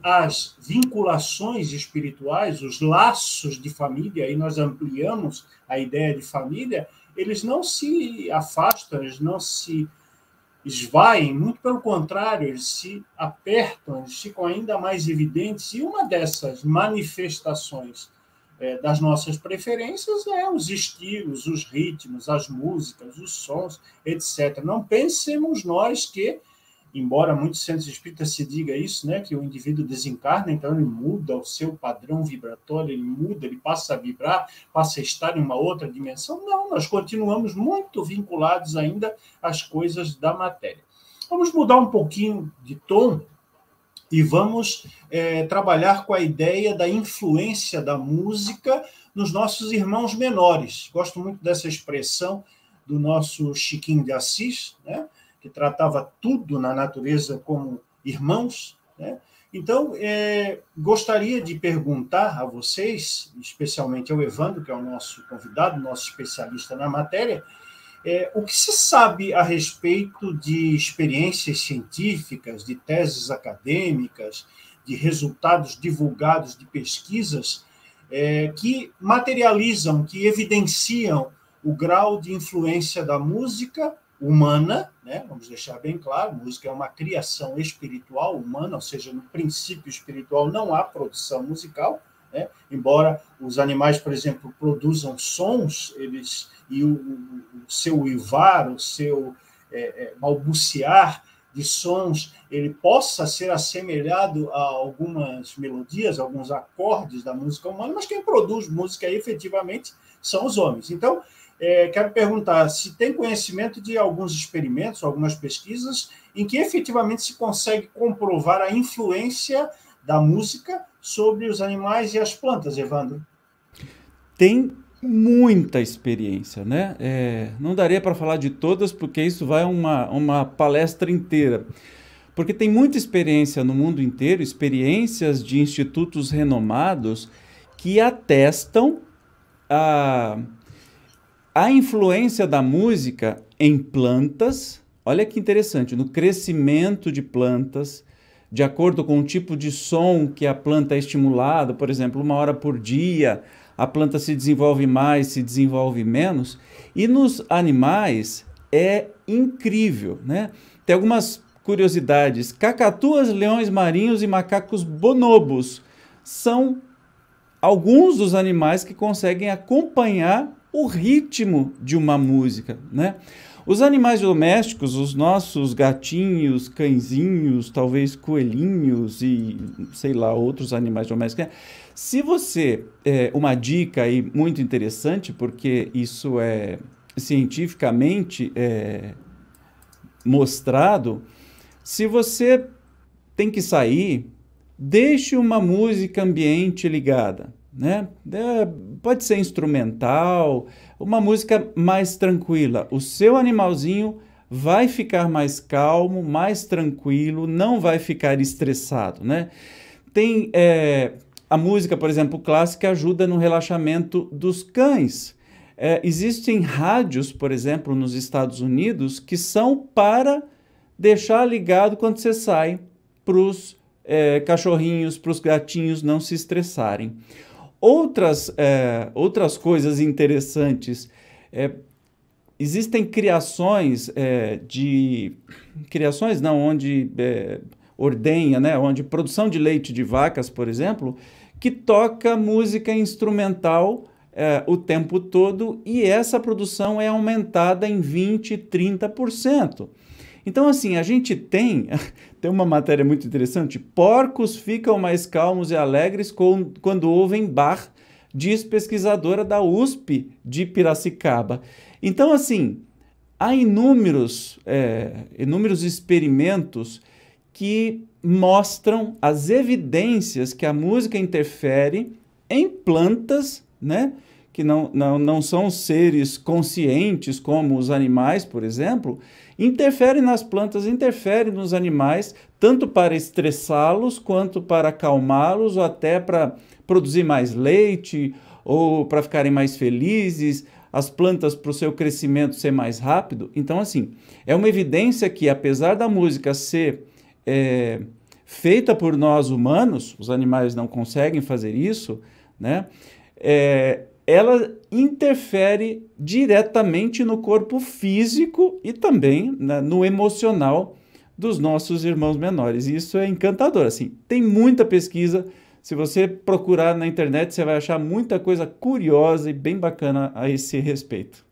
às vinculações espirituais, os laços de família, aí nós ampliamos a ideia de família, eles não se afastam, eles não se esvaem, muito pelo contrário, eles se apertam, eles ficam ainda mais evidentes, e uma dessas manifestações é, das nossas preferências é os estilos, os ritmos, as músicas, os sons, etc. Não pensemos nós que embora muitos centros espíritas se diga isso, né, que o indivíduo desencarna, então ele muda o seu padrão vibratório, ele muda, ele passa a vibrar, passa a estar em uma outra dimensão. Não, nós continuamos muito vinculados ainda às coisas da matéria. Vamos mudar um pouquinho de tom e vamos é, trabalhar com a ideia da influência da música nos nossos irmãos menores. Gosto muito dessa expressão do nosso Chiquinho de Assis, né? Que tratava tudo na natureza como irmãos. Né? Então, é, gostaria de perguntar a vocês, especialmente ao Evandro, que é o nosso convidado, nosso especialista na matéria, é, o que se sabe a respeito de experiências científicas, de teses acadêmicas, de resultados divulgados de pesquisas é, que materializam, que evidenciam o grau de influência da música humana, né? vamos deixar bem claro, música é uma criação espiritual humana, ou seja, no princípio espiritual não há produção musical, né? embora os animais, por exemplo, produzam sons, eles e o, o seu uivar, o seu é, é, balbuciar de sons, ele possa ser assemelhado a algumas melodias, alguns acordes da música humana, mas quem produz música efetivamente são os homens. Então, é, quero perguntar se tem conhecimento de alguns experimentos, algumas pesquisas, em que efetivamente se consegue comprovar a influência da música sobre os animais e as plantas, Evandro. Tem muita experiência, né? É, não daria para falar de todas, porque isso vai uma, uma palestra inteira. Porque tem muita experiência no mundo inteiro, experiências de institutos renomados que atestam a a influência da música em plantas, olha que interessante, no crescimento de plantas, de acordo com o tipo de som que a planta é estimulada, por exemplo, uma hora por dia, a planta se desenvolve mais, se desenvolve menos. E nos animais é incrível, né? Tem algumas curiosidades. Cacatuas, leões marinhos e macacos bonobos são alguns dos animais que conseguem acompanhar o ritmo de uma música, né? Os animais domésticos, os nossos gatinhos, cãezinhos, talvez coelhinhos e sei lá, outros animais domésticos. Né? Se você. É, uma dica aí muito interessante, porque isso é cientificamente é, mostrado, se você tem que sair, deixe uma música ambiente ligada né? É, pode ser instrumental, uma música mais tranquila. O seu animalzinho vai ficar mais calmo, mais tranquilo, não vai ficar estressado, né? Tem é, a música, por exemplo, clássica ajuda no relaxamento dos cães. É, existem rádios, por exemplo, nos Estados Unidos que são para deixar ligado quando você sai para os é, cachorrinhos, para os gatinhos não se estressarem. Outras, é, outras coisas interessantes. É, existem criações é, de. Criações não, onde é, ordenha, né, onde produção de leite de vacas, por exemplo, que toca música instrumental é, o tempo todo e essa produção é aumentada em 20%, 30%. Então, assim, a gente tem, tem uma matéria muito interessante: porcos ficam mais calmos e alegres com, quando ouvem bar, diz pesquisadora da USP de Piracicaba. Então, assim, há inúmeros, é, inúmeros experimentos que mostram as evidências que a música interfere em plantas, né? Que não, não, não são seres conscientes como os animais, por exemplo, interfere nas plantas, interfere nos animais, tanto para estressá-los, quanto para acalmá-los, ou até para produzir mais leite, ou para ficarem mais felizes, as plantas para o seu crescimento ser mais rápido. Então, assim, é uma evidência que, apesar da música ser é, feita por nós humanos, os animais não conseguem fazer isso, né? É, ela interfere diretamente no corpo físico e também né, no emocional dos nossos irmãos menores. E isso é encantador. Assim, tem muita pesquisa. Se você procurar na internet, você vai achar muita coisa curiosa e bem bacana a esse respeito.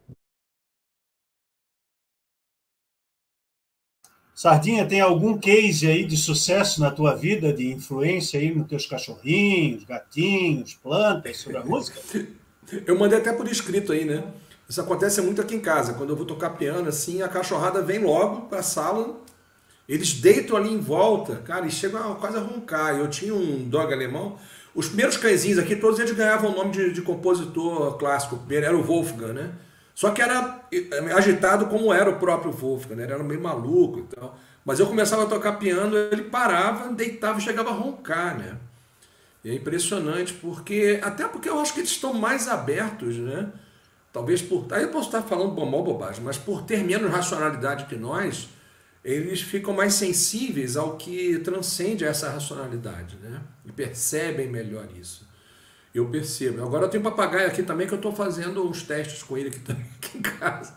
Sardinha, tem algum case aí de sucesso na tua vida, de influência aí nos teus cachorrinhos, gatinhos, plantas, sobre a música? Eu mandei até por escrito aí, né? Isso acontece muito aqui em casa. Quando eu vou tocar piano, assim, a cachorrada vem logo para a sala, eles deitam ali em volta, cara, e chegam a quase a roncar. Eu tinha um dog alemão. Os primeiros cãezinhos aqui, todos eles ganhavam o nome de, de compositor clássico. Era o Wolfgang, né? Só que era eh, agitado como era o próprio Wolfgang, né? Ele era meio maluco e tal. Mas eu começava a tocar piano, ele parava, deitava e chegava a roncar, né? É impressionante, porque. Até porque eu acho que eles estão mais abertos, né? Talvez por. Aí eu posso estar falando mal bobagem, mas por ter menos racionalidade que nós, eles ficam mais sensíveis ao que transcende essa racionalidade, né? E percebem melhor isso. Eu percebo. Agora eu tenho um papagaio aqui também que eu estou fazendo uns testes com ele aqui, também, aqui em casa.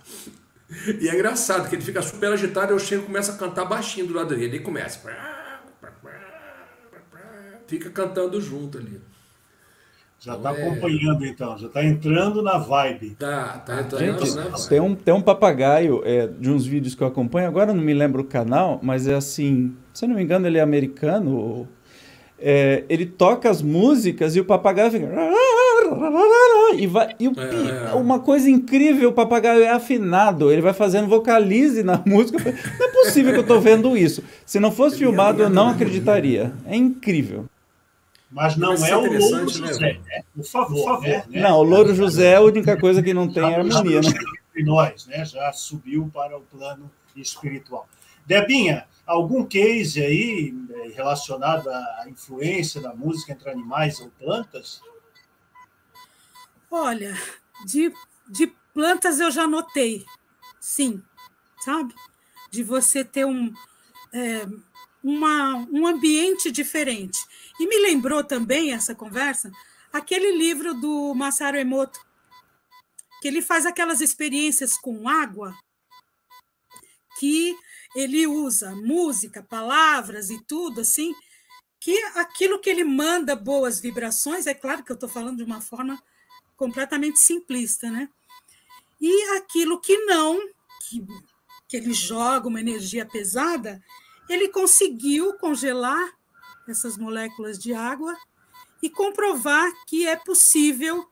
E é engraçado que ele fica super agitado, eu chego e começo a cantar baixinho do lado dele. Ele começa. Fica cantando junto ali. Já está então, é... acompanhando, então, já está entrando na vibe. Tá, tá entrando Gente, na vibe. Tem um, tem um papagaio é, de uns vídeos que eu acompanho, agora não me lembro o canal, mas é assim, se eu não me engano, ele é americano. É, ele toca as músicas e o papagaio fica. E, vai, e o, é, é. uma coisa incrível, o papagaio é afinado, ele vai fazendo vocalize na música. Não é possível que eu estou vendo isso. Se não fosse filmado, eu não acreditaria. É incrível. Mas não é o Louro né, José, né? Por favor. Por favor né? Não, o Louro José é a única coisa que não tem já, harmonia. Já, né? nós, né? Já subiu para o plano espiritual. Debinha, algum case aí eh, relacionado à influência da música entre animais ou plantas? Olha, de, de plantas eu já notei, sim, sabe? De você ter um, é, uma, um ambiente diferente. E me lembrou também essa conversa aquele livro do Masaru Emoto, que ele faz aquelas experiências com água que ele usa música, palavras e tudo assim, que aquilo que ele manda boas vibrações, é claro que eu estou falando de uma forma completamente simplista, né? E aquilo que não, que, que ele joga uma energia pesada, ele conseguiu congelar essas moléculas de água e comprovar que é possível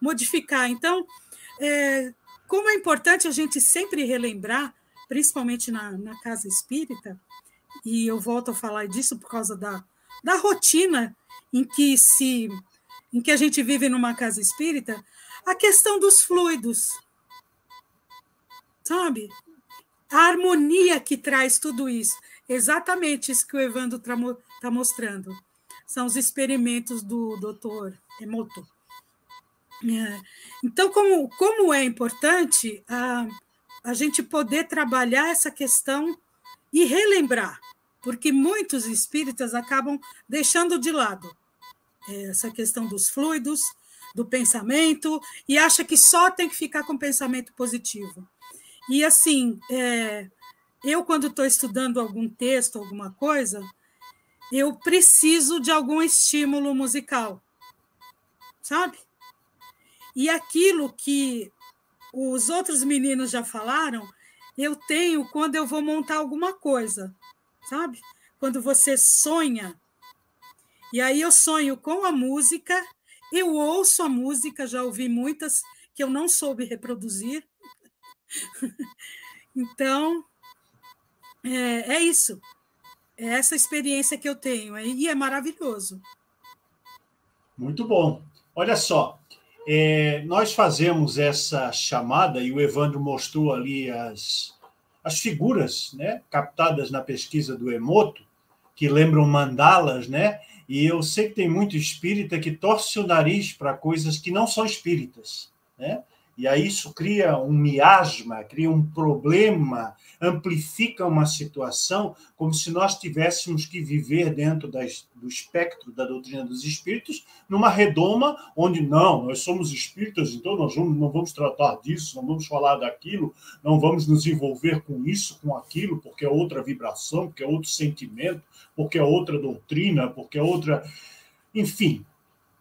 modificar. Então, é, como é importante a gente sempre relembrar, principalmente na, na casa espírita, e eu volto a falar disso por causa da, da rotina em que se em que a gente vive numa casa espírita, a questão dos fluidos. Sabe? A harmonia que traz tudo isso. Exatamente isso que o Evandro está mostrando. São os experimentos do doutor Emoto. É. Então, como, como é importante a, a gente poder trabalhar essa questão e relembrar, porque muitos espíritas acabam deixando de lado é, essa questão dos fluidos, do pensamento, e acha que só tem que ficar com pensamento positivo. E assim, é, eu, quando estou estudando algum texto, alguma coisa, eu preciso de algum estímulo musical, sabe? E aquilo que os outros meninos já falaram, eu tenho quando eu vou montar alguma coisa, sabe? Quando você sonha. E aí eu sonho com a música, eu ouço a música, já ouvi muitas que eu não soube reproduzir. então, é, é isso. É essa experiência que eu tenho. E é maravilhoso. Muito bom. Olha só, é, nós fazemos essa chamada, e o Evandro mostrou ali as, as figuras né, captadas na pesquisa do Emoto, que lembram mandalas, né? E eu sei que tem muito espírita que torce o nariz para coisas que não são espíritas, né? E aí isso cria um miasma, cria um problema, amplifica uma situação, como se nós tivéssemos que viver dentro das, do espectro da doutrina dos espíritos, numa redoma onde não, nós somos espíritas, então nós vamos, não vamos tratar disso, não vamos falar daquilo, não vamos nos envolver com isso, com aquilo, porque é outra vibração, porque é outro sentimento, porque é outra doutrina, porque é outra. Enfim,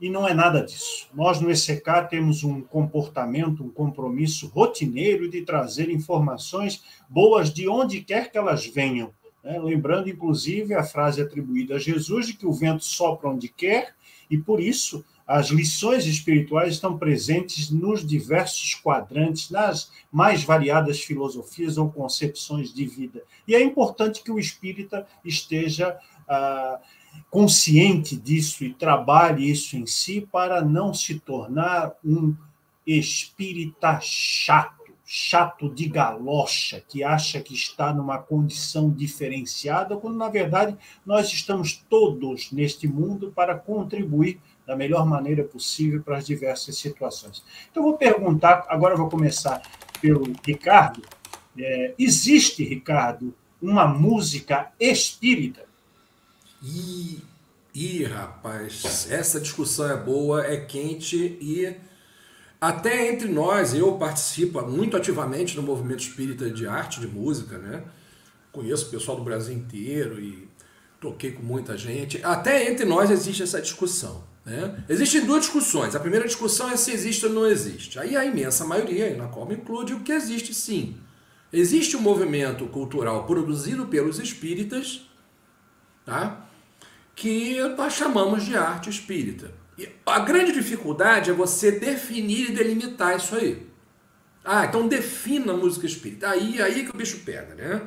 e não é nada disso. Nós no ECK temos um comportamento, um compromisso rotineiro de trazer informações boas de onde quer que elas venham. Né? Lembrando, inclusive, a frase atribuída a Jesus de que o vento sopra onde quer, e por isso as lições espirituais estão presentes nos diversos quadrantes, nas mais variadas filosofias ou concepções de vida. E é importante que o espírita esteja. Ah, consciente disso e trabalhe isso em si para não se tornar um espírita chato, chato de galocha, que acha que está numa condição diferenciada, quando na verdade nós estamos todos neste mundo para contribuir da melhor maneira possível para as diversas situações. Então, vou perguntar, agora vou começar pelo Ricardo. É, existe, Ricardo, uma música espírita? E, e, rapaz, essa discussão é boa, é quente e até entre nós, eu participo muito ativamente no movimento espírita de arte, de música, né? Conheço o pessoal do Brasil inteiro e toquei com muita gente. Até entre nós existe essa discussão. Né? Existem duas discussões. A primeira discussão é se existe ou não existe. Aí a imensa maioria, na qual me include, o que existe sim. Existe um movimento cultural produzido pelos espíritas, tá? Que nós chamamos de arte espírita. E a grande dificuldade é você definir e delimitar isso aí. Ah, então defina a música espírita. Aí, aí que o bicho pega, né?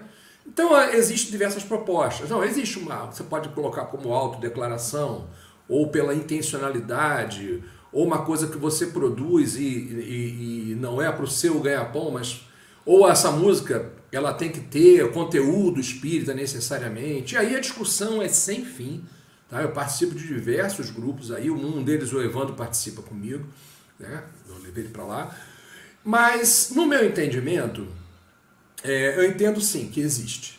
Então existem diversas propostas. Não, existe uma, você pode colocar como autodeclaração, ou pela intencionalidade, ou uma coisa que você produz e, e, e não é para o seu ganha-pão, mas ou essa música ela tem que ter conteúdo espírita necessariamente. E aí a discussão é sem fim. Tá? Eu participo de diversos grupos aí, um deles o Evandro participa comigo, né? eu levei ele para lá. Mas, no meu entendimento, é, eu entendo sim que existe.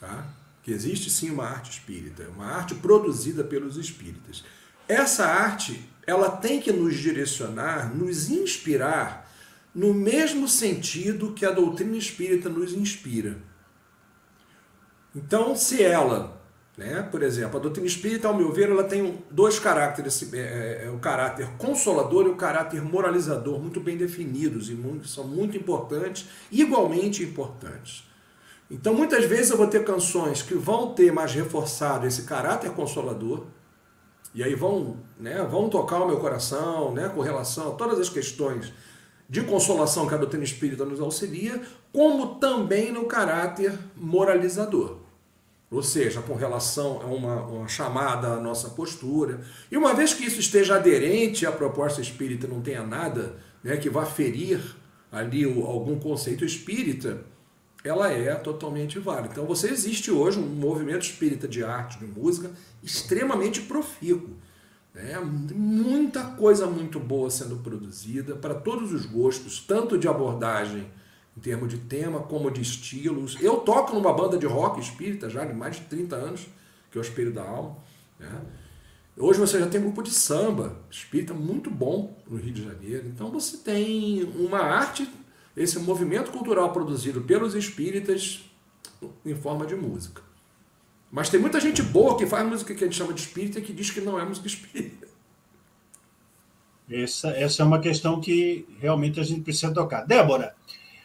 Tá? Que existe sim uma arte espírita, uma arte produzida pelos espíritas. Essa arte, ela tem que nos direcionar, nos inspirar no mesmo sentido que a doutrina espírita nos inspira. Então, se ela né? Por exemplo, a doutrina espírita, ao meu ver, ela tem dois caracteres, é, é, é, o caráter consolador e o caráter moralizador, muito bem definidos e muito, são muito importantes, igualmente importantes. Então, muitas vezes eu vou ter canções que vão ter mais reforçado esse caráter consolador, e aí vão, né, vão tocar o meu coração né, com relação a todas as questões de consolação que a doutrina espírita nos auxilia, como também no caráter moralizador ou seja, com relação a uma, uma, chamada à nossa postura. E uma vez que isso esteja aderente à proposta espírita, não tenha nada né, que vá ferir ali o, algum conceito espírita, ela é totalmente válida. Então você existe hoje um movimento espírita de arte, de música, extremamente profícuo. Né? Muita coisa muito boa sendo produzida para todos os gostos, tanto de abordagem em termos de tema como de estilos. Eu toco numa banda de rock espírita já de mais de 30 anos, que é o Espelho da Alma. Né? Hoje você já tem um grupo de samba espírita muito bom no Rio de Janeiro. Então você tem uma arte, esse movimento cultural produzido pelos espíritas em forma de música. Mas tem muita gente boa que faz música que a gente chama de espírita que diz que não é música espírita. Essa, essa é uma questão que realmente a gente precisa tocar. Débora,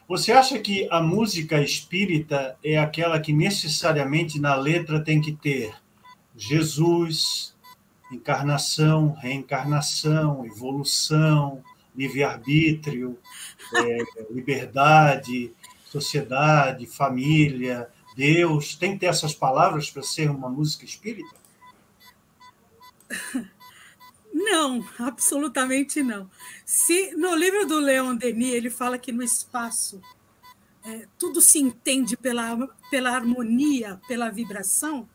você acha que a música espírita é aquela que necessariamente na letra tem que ter Jesus, encarnação, reencarnação, evolução, livre-arbítrio, é, liberdade, sociedade, família, Deus? Tem que ter essas palavras para ser uma música espírita? Não, absolutamente não. Se no livro do Leon Denis ele fala que no espaço é, tudo se entende pela, pela harmonia, pela vibração,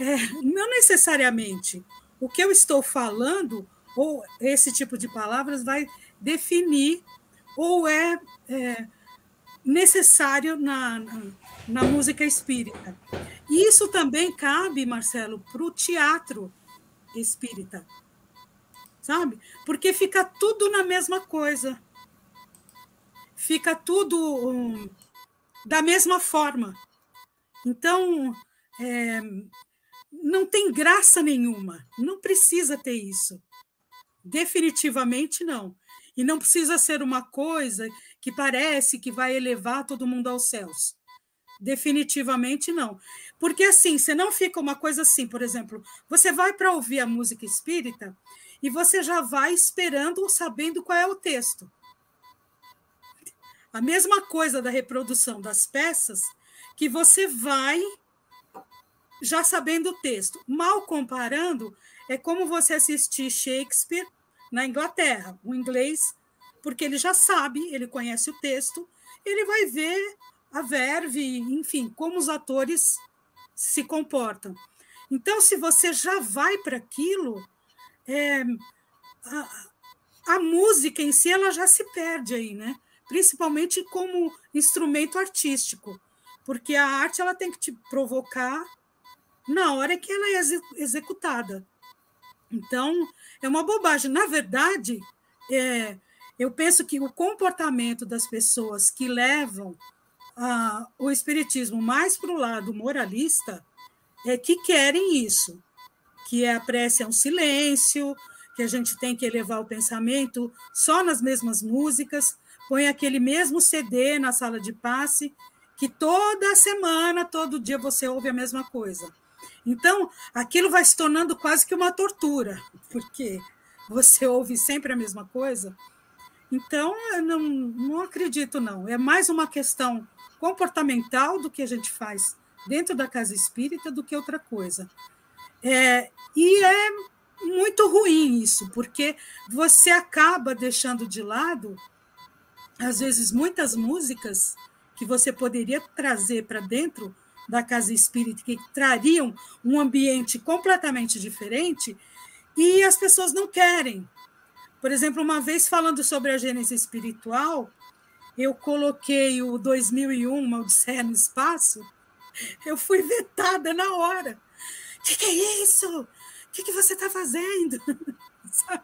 é, não necessariamente o que eu estou falando ou esse tipo de palavras vai definir ou é, é necessário na, na, na música espírita. E isso também cabe, Marcelo, para o teatro espírita sabe? Porque fica tudo na mesma coisa. Fica tudo um, da mesma forma. Então, é, não tem graça nenhuma. Não precisa ter isso. Definitivamente não. E não precisa ser uma coisa que parece que vai elevar todo mundo aos céus. Definitivamente não. Porque assim, você não fica uma coisa assim, por exemplo, você vai para ouvir a música espírita e você já vai esperando ou sabendo qual é o texto. A mesma coisa da reprodução das peças, que você vai já sabendo o texto. Mal comparando, é como você assistir Shakespeare na Inglaterra, o inglês, porque ele já sabe, ele conhece o texto, ele vai ver a verve, enfim, como os atores se comportam. Então, se você já vai para aquilo, é, a, a música em si ela já se perde aí, né? Principalmente como instrumento artístico, porque a arte ela tem que te provocar na hora que ela é executada. Então, é uma bobagem. Na verdade, é, eu penso que o comportamento das pessoas que levam o espiritismo mais para o lado moralista é que querem isso, que a prece é um silêncio, que a gente tem que elevar o pensamento só nas mesmas músicas, põe aquele mesmo CD na sala de passe, que toda semana, todo dia você ouve a mesma coisa. Então, aquilo vai se tornando quase que uma tortura, porque você ouve sempre a mesma coisa. Então, eu não, não acredito, não. É mais uma questão comportamental do que a gente faz dentro da casa espírita do que outra coisa. É, e é muito ruim isso, porque você acaba deixando de lado, às vezes, muitas músicas que você poderia trazer para dentro da casa espírita que trariam um ambiente completamente diferente e as pessoas não querem. Por exemplo, uma vez falando sobre a gênese espiritual, eu coloquei o 2001, uma Odisseia no Espaço, eu fui vetada na hora. Que, que, é isso? O que, que você está fazendo?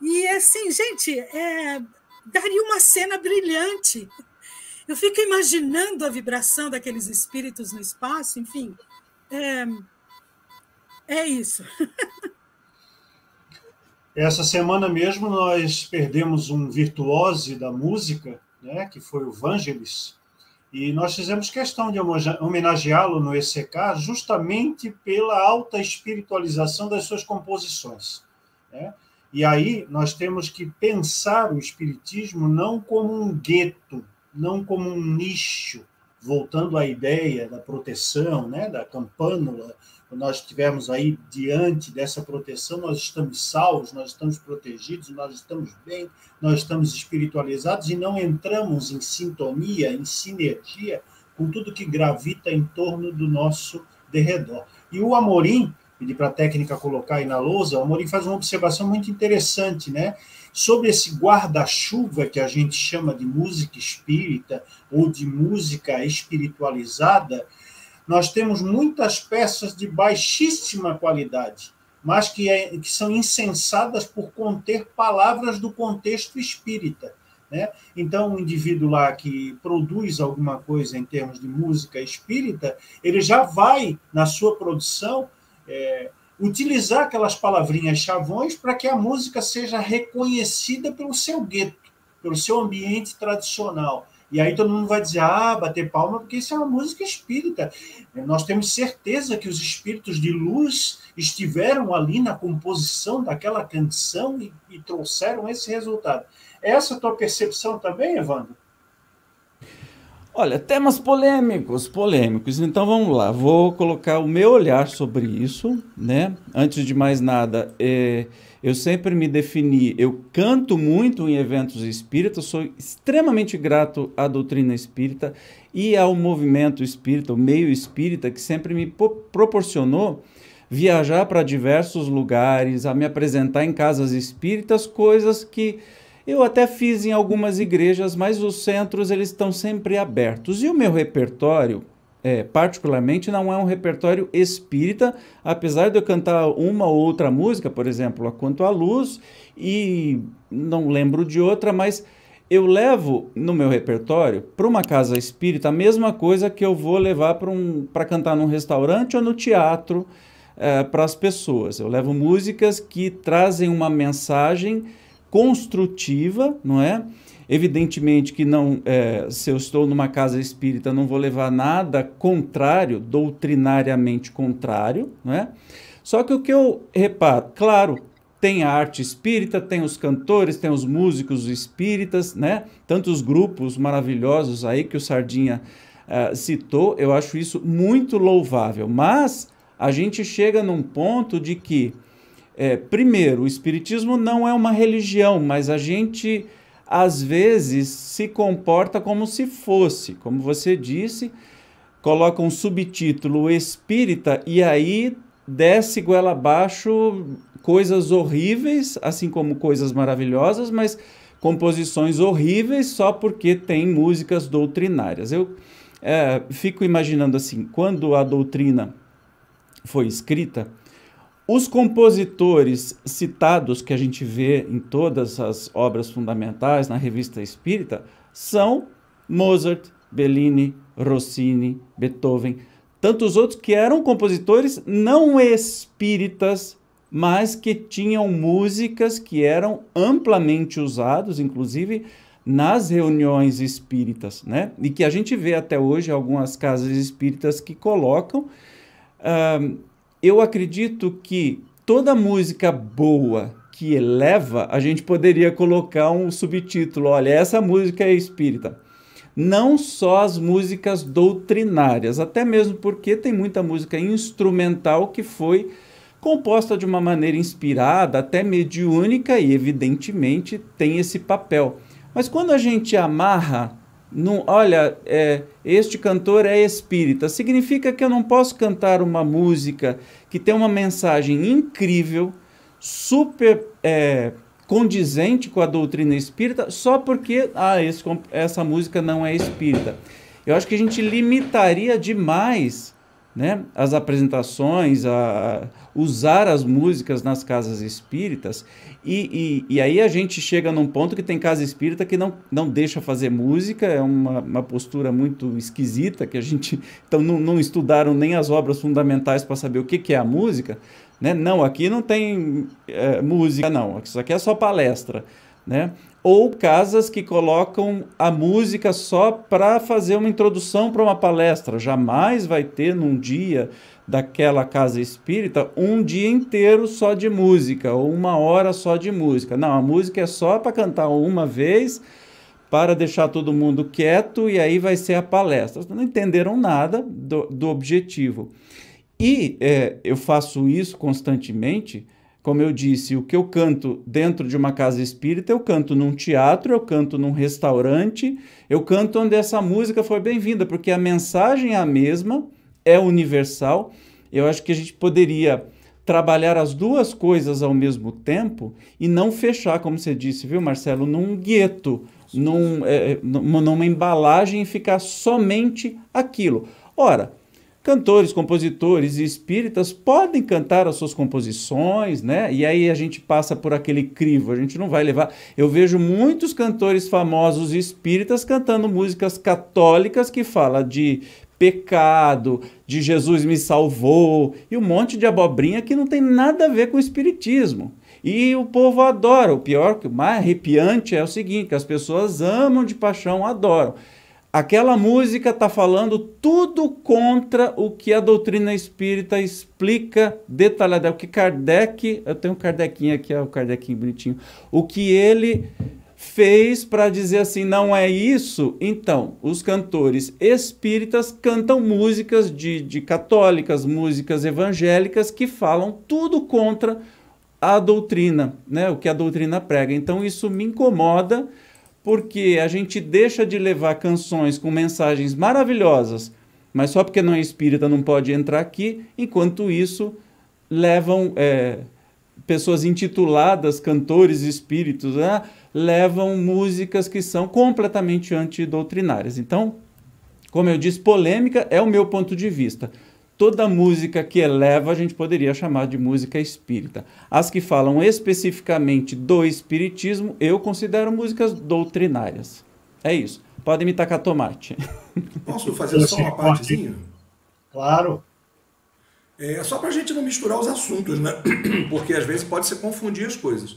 e assim, gente, é, daria uma cena brilhante. Eu fico imaginando a vibração daqueles espíritos no espaço, enfim. É, é isso. Essa semana mesmo nós perdemos um virtuose da música, né, que foi o Vangelis, e nós fizemos questão de homenageá-lo no ECK justamente pela alta espiritualização das suas composições. Né? E aí nós temos que pensar o espiritismo não como um gueto, não como um nicho, voltando à ideia da proteção, né, da campânula, nós estivermos aí diante dessa proteção, nós estamos salvos, nós estamos protegidos, nós estamos bem, nós estamos espiritualizados e não entramos em sintonia, em sinergia com tudo que gravita em torno do nosso derredor. E o Amorim, pedi para a técnica colocar aí na lousa, o Amorim faz uma observação muito interessante, né? Sobre esse guarda-chuva que a gente chama de música espírita ou de música espiritualizada, nós temos muitas peças de baixíssima qualidade, mas que, é, que são insensadas por conter palavras do contexto espírita. Né? Então, o indivíduo lá que produz alguma coisa em termos de música espírita, ele já vai, na sua produção, é, utilizar aquelas palavrinhas chavões para que a música seja reconhecida pelo seu gueto, pelo seu ambiente tradicional. E aí todo mundo vai dizer, ah, bater palma, porque isso é uma música espírita. Nós temos certeza que os espíritos de luz estiveram ali na composição daquela canção e, e trouxeram esse resultado. Essa é a tua percepção também, Evandro? Olha, temas polêmicos, polêmicos. Então vamos lá, vou colocar o meu olhar sobre isso, né? Antes de mais nada, é, eu sempre me defini, eu canto muito em eventos espíritas, sou extremamente grato à doutrina espírita e ao movimento espírita, o meio espírita, que sempre me proporcionou viajar para diversos lugares, a me apresentar em casas espíritas, coisas que eu até fiz em algumas igrejas, mas os centros eles estão sempre abertos. E o meu repertório, é, particularmente, não é um repertório espírita, apesar de eu cantar uma ou outra música, por exemplo, a Quanto à Luz, e não lembro de outra, mas eu levo no meu repertório para uma casa espírita a mesma coisa que eu vou levar para um, cantar num restaurante ou no teatro uh, para as pessoas. Eu levo músicas que trazem uma mensagem construtiva, não é? Evidentemente que não, é, se eu estou numa casa espírita, não vou levar nada contrário, doutrinariamente contrário, não é? Só que o que eu reparo, claro, tem a arte espírita, tem os cantores, tem os músicos espíritas, né? Tantos grupos maravilhosos aí que o Sardinha uh, citou, eu acho isso muito louvável. Mas a gente chega num ponto de que, é, primeiro, o espiritismo não é uma religião, mas a gente às vezes se comporta como se fosse, como você disse, coloca um subtítulo espírita e aí desce goela abaixo coisas horríveis, assim como coisas maravilhosas, mas composições horríveis só porque tem músicas doutrinárias. Eu é, fico imaginando assim, quando a doutrina foi escrita, os compositores citados que a gente vê em todas as obras fundamentais na revista espírita são Mozart, Bellini, Rossini, Beethoven, tantos outros que eram compositores não espíritas mas que tinham músicas que eram amplamente usados, inclusive nas reuniões espíritas, né? E que a gente vê até hoje algumas casas espíritas que colocam. Uh, eu acredito que toda música boa que eleva, a gente poderia colocar um subtítulo: olha, essa música é espírita. Não só as músicas doutrinárias, até mesmo porque tem muita música instrumental que foi composta de uma maneira inspirada, até mediúnica e, evidentemente, tem esse papel. Mas quando a gente amarra, num, olha, é, este cantor é espírita, significa que eu não posso cantar uma música que tem uma mensagem incrível, super é, condizente com a doutrina espírita, só porque ah, esse, essa música não é espírita. Eu acho que a gente limitaria demais né, as apresentações, a, usar as músicas nas casas espíritas, e, e, e, aí a gente chega num ponto que tem casa espírita que não, não deixa fazer música, é uma, uma postura muito esquisita, que a gente. Então não, não estudaram nem as obras fundamentais para saber o que, que é a música. Né? Não, aqui não tem é, música, não, isso aqui é só palestra. Né? ou casas que colocam a música só para fazer uma introdução para uma palestra. Jamais vai ter num dia daquela casa espírita um dia inteiro só de música ou uma hora só de música. Não, a música é só para cantar uma vez para deixar todo mundo quieto e aí vai ser a palestra. Não entenderam nada do, do objetivo. E é, eu faço isso constantemente como eu disse, o que eu canto dentro de uma casa espírita, eu canto num teatro, eu canto num restaurante, eu canto onde essa música foi bem-vinda, porque a mensagem é a mesma, é universal. Eu acho que a gente poderia trabalhar as duas coisas ao mesmo tempo e não fechar, como você disse, viu, Marcelo, num gueto, num, é, numa embalagem e ficar somente aquilo. Ora, Cantores, compositores e espíritas podem cantar as suas composições, né? E aí a gente passa por aquele crivo, a gente não vai levar. Eu vejo muitos cantores famosos espíritas cantando músicas católicas que fala de pecado, de Jesus me salvou e um monte de abobrinha que não tem nada a ver com o espiritismo. E o povo adora. O pior, o mais arrepiante é o seguinte: que as pessoas amam de paixão, adoram aquela música está falando tudo contra o que a doutrina espírita explica detalhadamente. O que Kardec, eu tenho um Kardecinho aqui, ó, o Kardecinho bonitinho, o que ele fez para dizer assim, não é isso? Então, os cantores espíritas cantam músicas de, de católicas, músicas evangélicas que falam tudo contra a doutrina, né? o que a doutrina prega. Então, isso me incomoda porque a gente deixa de levar canções com mensagens maravilhosas, mas só porque não é espírita não pode entrar aqui, enquanto isso levam é, pessoas intituladas cantores espíritos, né, levam músicas que são completamente antidoutrinárias. Então, como eu disse, polêmica é o meu ponto de vista toda música que eleva a gente poderia chamar de música espírita. As que falam especificamente do espiritismo, eu considero músicas doutrinárias. É isso. Podem me tacar tomate. Posso fazer só uma partezinha? Claro. É só para a gente não misturar os assuntos, né? Porque às vezes pode se confundir as coisas.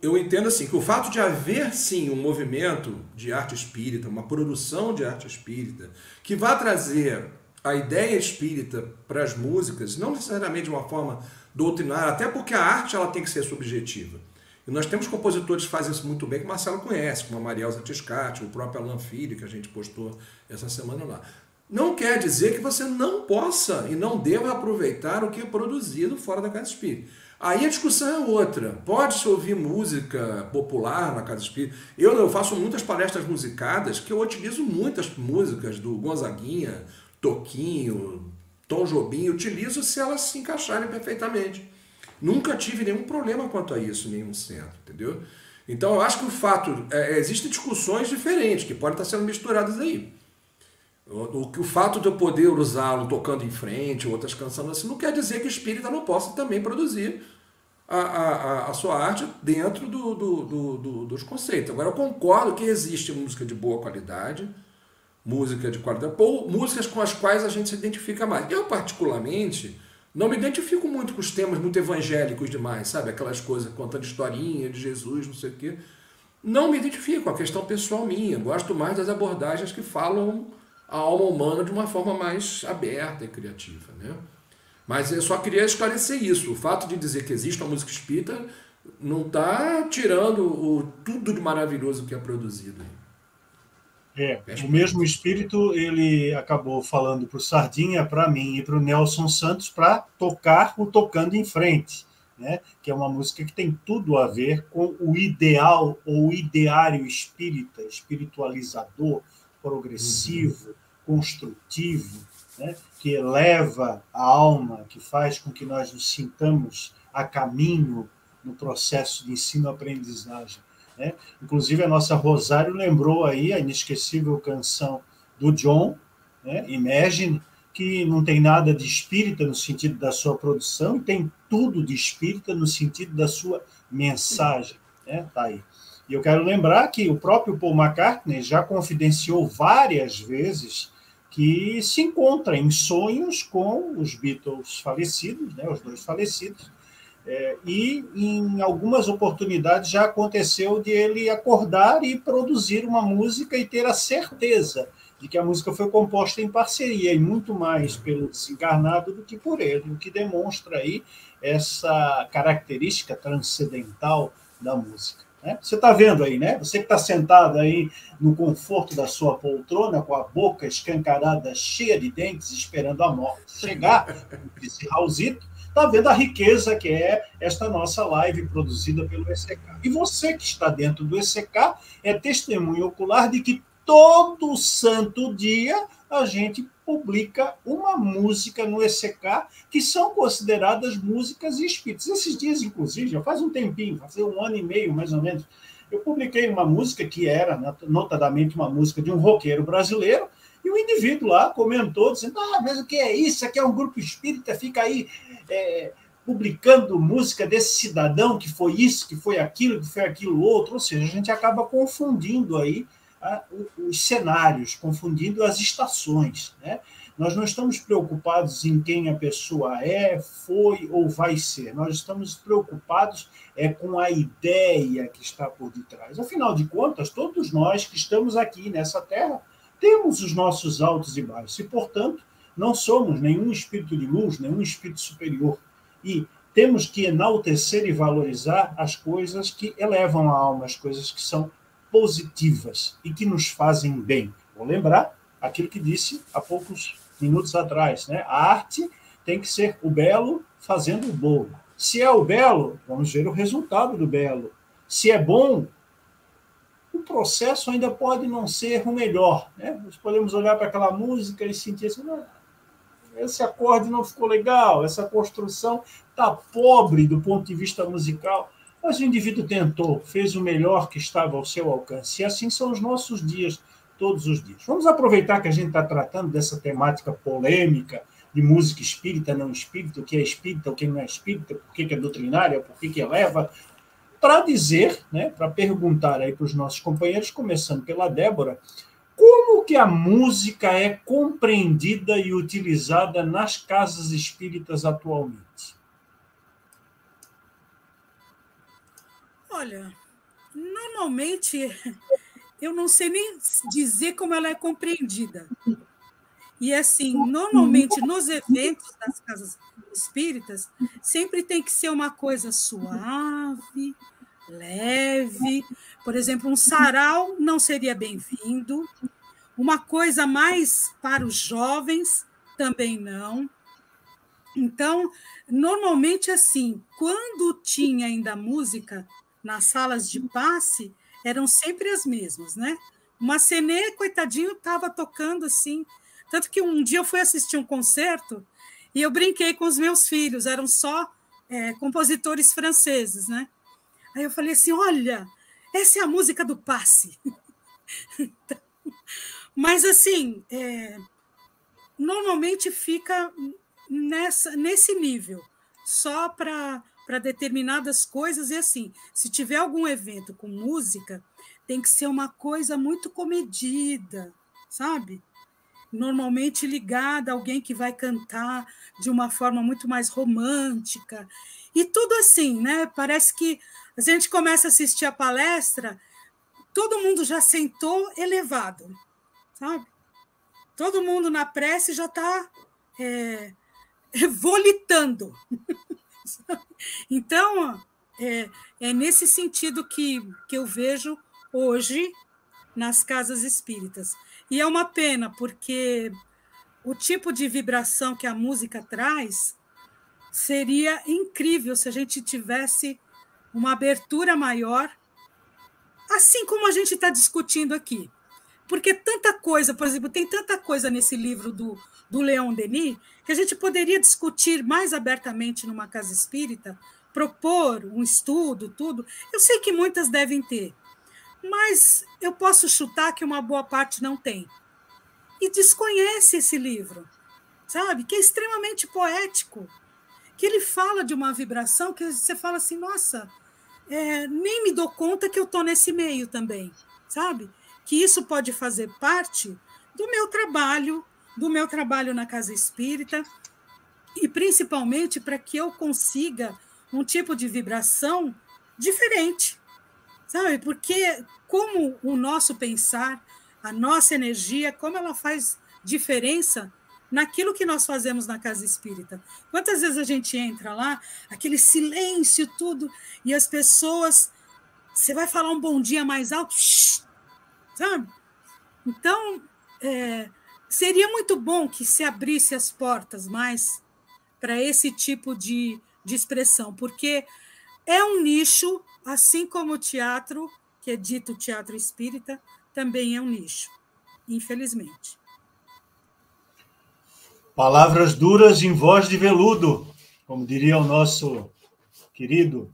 Eu entendo assim que o fato de haver sim um movimento de arte espírita, uma produção de arte espírita, que vá trazer a ideia espírita para as músicas, não necessariamente de uma forma doutrinária, até porque a arte ela tem que ser subjetiva. E nós temos compositores que fazem isso muito bem, que o Marcelo conhece, como a Marielza Tiscati, o próprio Alan Filho, que a gente postou essa semana lá. Não quer dizer que você não possa e não deva aproveitar o que é produzido fora da casa espírita. Aí a discussão é outra. Pode-se ouvir música popular na casa espírita. Eu, eu faço muitas palestras musicadas que eu utilizo muitas músicas do Gonzaguinha, Toquinho, Tom Jobim, utilizo se elas se encaixarem perfeitamente. Nunca tive nenhum problema quanto a isso, nenhum centro, entendeu? Então eu acho que o fato. É, existem discussões diferentes que podem estar sendo misturadas aí. O, o, o fato de eu poder usá-lo tocando em frente, outras cantando assim, não quer dizer que o espírita não possa também produzir a, a, a sua arte dentro do, do, do, do, dos conceitos. Agora, eu concordo que existe música de boa qualidade, música de qualidade, ou músicas com as quais a gente se identifica mais. Eu, particularmente, não me identifico muito com os temas muito evangélicos demais, sabe? Aquelas coisas contando historinha de Jesus, não sei o quê. Não me identifico, é a questão pessoal minha. Gosto mais das abordagens que falam a alma humana de uma forma mais aberta e criativa. Né? Mas eu só queria esclarecer isso. O fato de dizer que existe uma música espírita não está tirando o, tudo de maravilhoso que é produzido. É, o mesmo espírito ele acabou falando para o Sardinha, para mim e para o Nelson Santos para tocar o Tocando em Frente, né? que é uma música que tem tudo a ver com o ideal ou ideário espírita, espiritualizador, progressivo, uhum. construtivo, né? que eleva a alma, que faz com que nós nos sintamos a caminho no processo de ensino-aprendizagem. Né? Inclusive, a nossa Rosário lembrou aí a inesquecível canção do John, né? Imagine, que não tem nada de espírita no sentido da sua produção, e tem tudo de espírita no sentido da sua mensagem. Né? Tá aí. E eu quero lembrar que o próprio Paul McCartney já confidenciou várias vezes que se encontra em sonhos com os Beatles falecidos, né, os dois falecidos, é, e em algumas oportunidades já aconteceu de ele acordar e produzir uma música e ter a certeza de que a música foi composta em parceria, e muito mais pelo desencarnado do que por ele, o que demonstra aí essa característica transcendental da música. Né? Você está vendo aí, né? Você que está sentado aí no conforto da sua poltrona, com a boca escancarada, cheia de dentes, esperando a morte chegar, esse Raulzito, está vendo a riqueza que é esta nossa live produzida pelo ECK. E você que está dentro do ECK é testemunho ocular de que todo santo dia a gente publica uma música no ECK que são consideradas músicas espíritas. Esses dias, inclusive, já faz um tempinho, faz um ano e meio mais ou menos, eu publiquei uma música que era, notadamente, uma música de um roqueiro brasileiro, e o indivíduo lá comentou, dizendo: Ah, mas o que é isso? Aqui é um grupo espírita, fica aí é, publicando música desse cidadão que foi isso, que foi aquilo, que foi aquilo outro. Ou seja, a gente acaba confundindo aí os cenários, confundindo as estações. Né? Nós não estamos preocupados em quem a pessoa é, foi ou vai ser. Nós estamos preocupados é com a ideia que está por detrás. Afinal de contas, todos nós que estamos aqui nessa terra temos os nossos altos e baixos e, portanto, não somos nenhum espírito de luz, nenhum espírito superior. E temos que enaltecer e valorizar as coisas que elevam a alma, as coisas que são positivas e que nos fazem bem. Vou lembrar aquilo que disse há poucos minutos atrás, né? A arte tem que ser o belo fazendo o bom. Se é o belo, vamos ver o resultado do belo. Se é bom, o processo ainda pode não ser o melhor. Né? Nós podemos olhar para aquela música e sentir assim, ah, esse acorde não ficou legal, essa construção está pobre do ponto de vista musical. Mas o indivíduo tentou, fez o melhor que estava ao seu alcance. E assim são os nossos dias, todos os dias. Vamos aproveitar que a gente está tratando dessa temática polêmica de música espírita, não espírita, o que é espírita, o que não é espírita, por que é doutrinária, por que eleva, para dizer, né, para perguntar aí para os nossos companheiros, começando pela Débora, como como que a música é compreendida e utilizada nas casas espíritas atualmente? Olha, normalmente eu não sei nem dizer como ela é compreendida. E assim, normalmente nos eventos das casas espíritas, sempre tem que ser uma coisa suave, leve. Por exemplo, um sarau não seria bem-vindo. Uma coisa mais para os jovens também não. Então, normalmente assim, quando tinha ainda música nas salas de passe, eram sempre as mesmas, né? Uma Cenê, coitadinho, estava tocando assim. Tanto que um dia eu fui assistir um concerto e eu brinquei com os meus filhos, eram só é, compositores franceses, né? Aí eu falei assim: olha, essa é a música do passe. mas assim, é, normalmente fica nessa, nesse nível, só para para determinadas coisas e assim, se tiver algum evento com música, tem que ser uma coisa muito comedida, sabe? Normalmente ligada a alguém que vai cantar de uma forma muito mais romântica. E tudo assim, né? Parece que a gente começa a assistir a palestra, todo mundo já sentou elevado, sabe? Todo mundo na prece já está é, volitando. Então, é, é nesse sentido que, que eu vejo hoje nas casas espíritas. E é uma pena, porque o tipo de vibração que a música traz seria incrível se a gente tivesse uma abertura maior, assim como a gente está discutindo aqui. Porque tanta coisa, por exemplo, tem tanta coisa nesse livro do, do Leon Denis que a gente poderia discutir mais abertamente numa casa espírita, propor um estudo, tudo. Eu sei que muitas devem ter, mas eu posso chutar que uma boa parte não tem. E desconhece esse livro, sabe? Que é extremamente poético que ele fala de uma vibração que você fala assim, nossa, é, nem me dou conta que eu estou nesse meio também, sabe? Que isso pode fazer parte do meu trabalho, do meu trabalho na casa espírita, e principalmente para que eu consiga um tipo de vibração diferente, sabe? Porque como o nosso pensar, a nossa energia, como ela faz diferença naquilo que nós fazemos na casa espírita. Quantas vezes a gente entra lá, aquele silêncio, tudo, e as pessoas. Você vai falar um bom dia mais alto, sabe? Então, é, seria muito bom que se abrisse as portas mais para esse tipo de, de expressão, porque é um nicho, assim como o teatro, que é dito teatro espírita, também é um nicho, infelizmente. Palavras duras em voz de veludo, como diria o nosso querido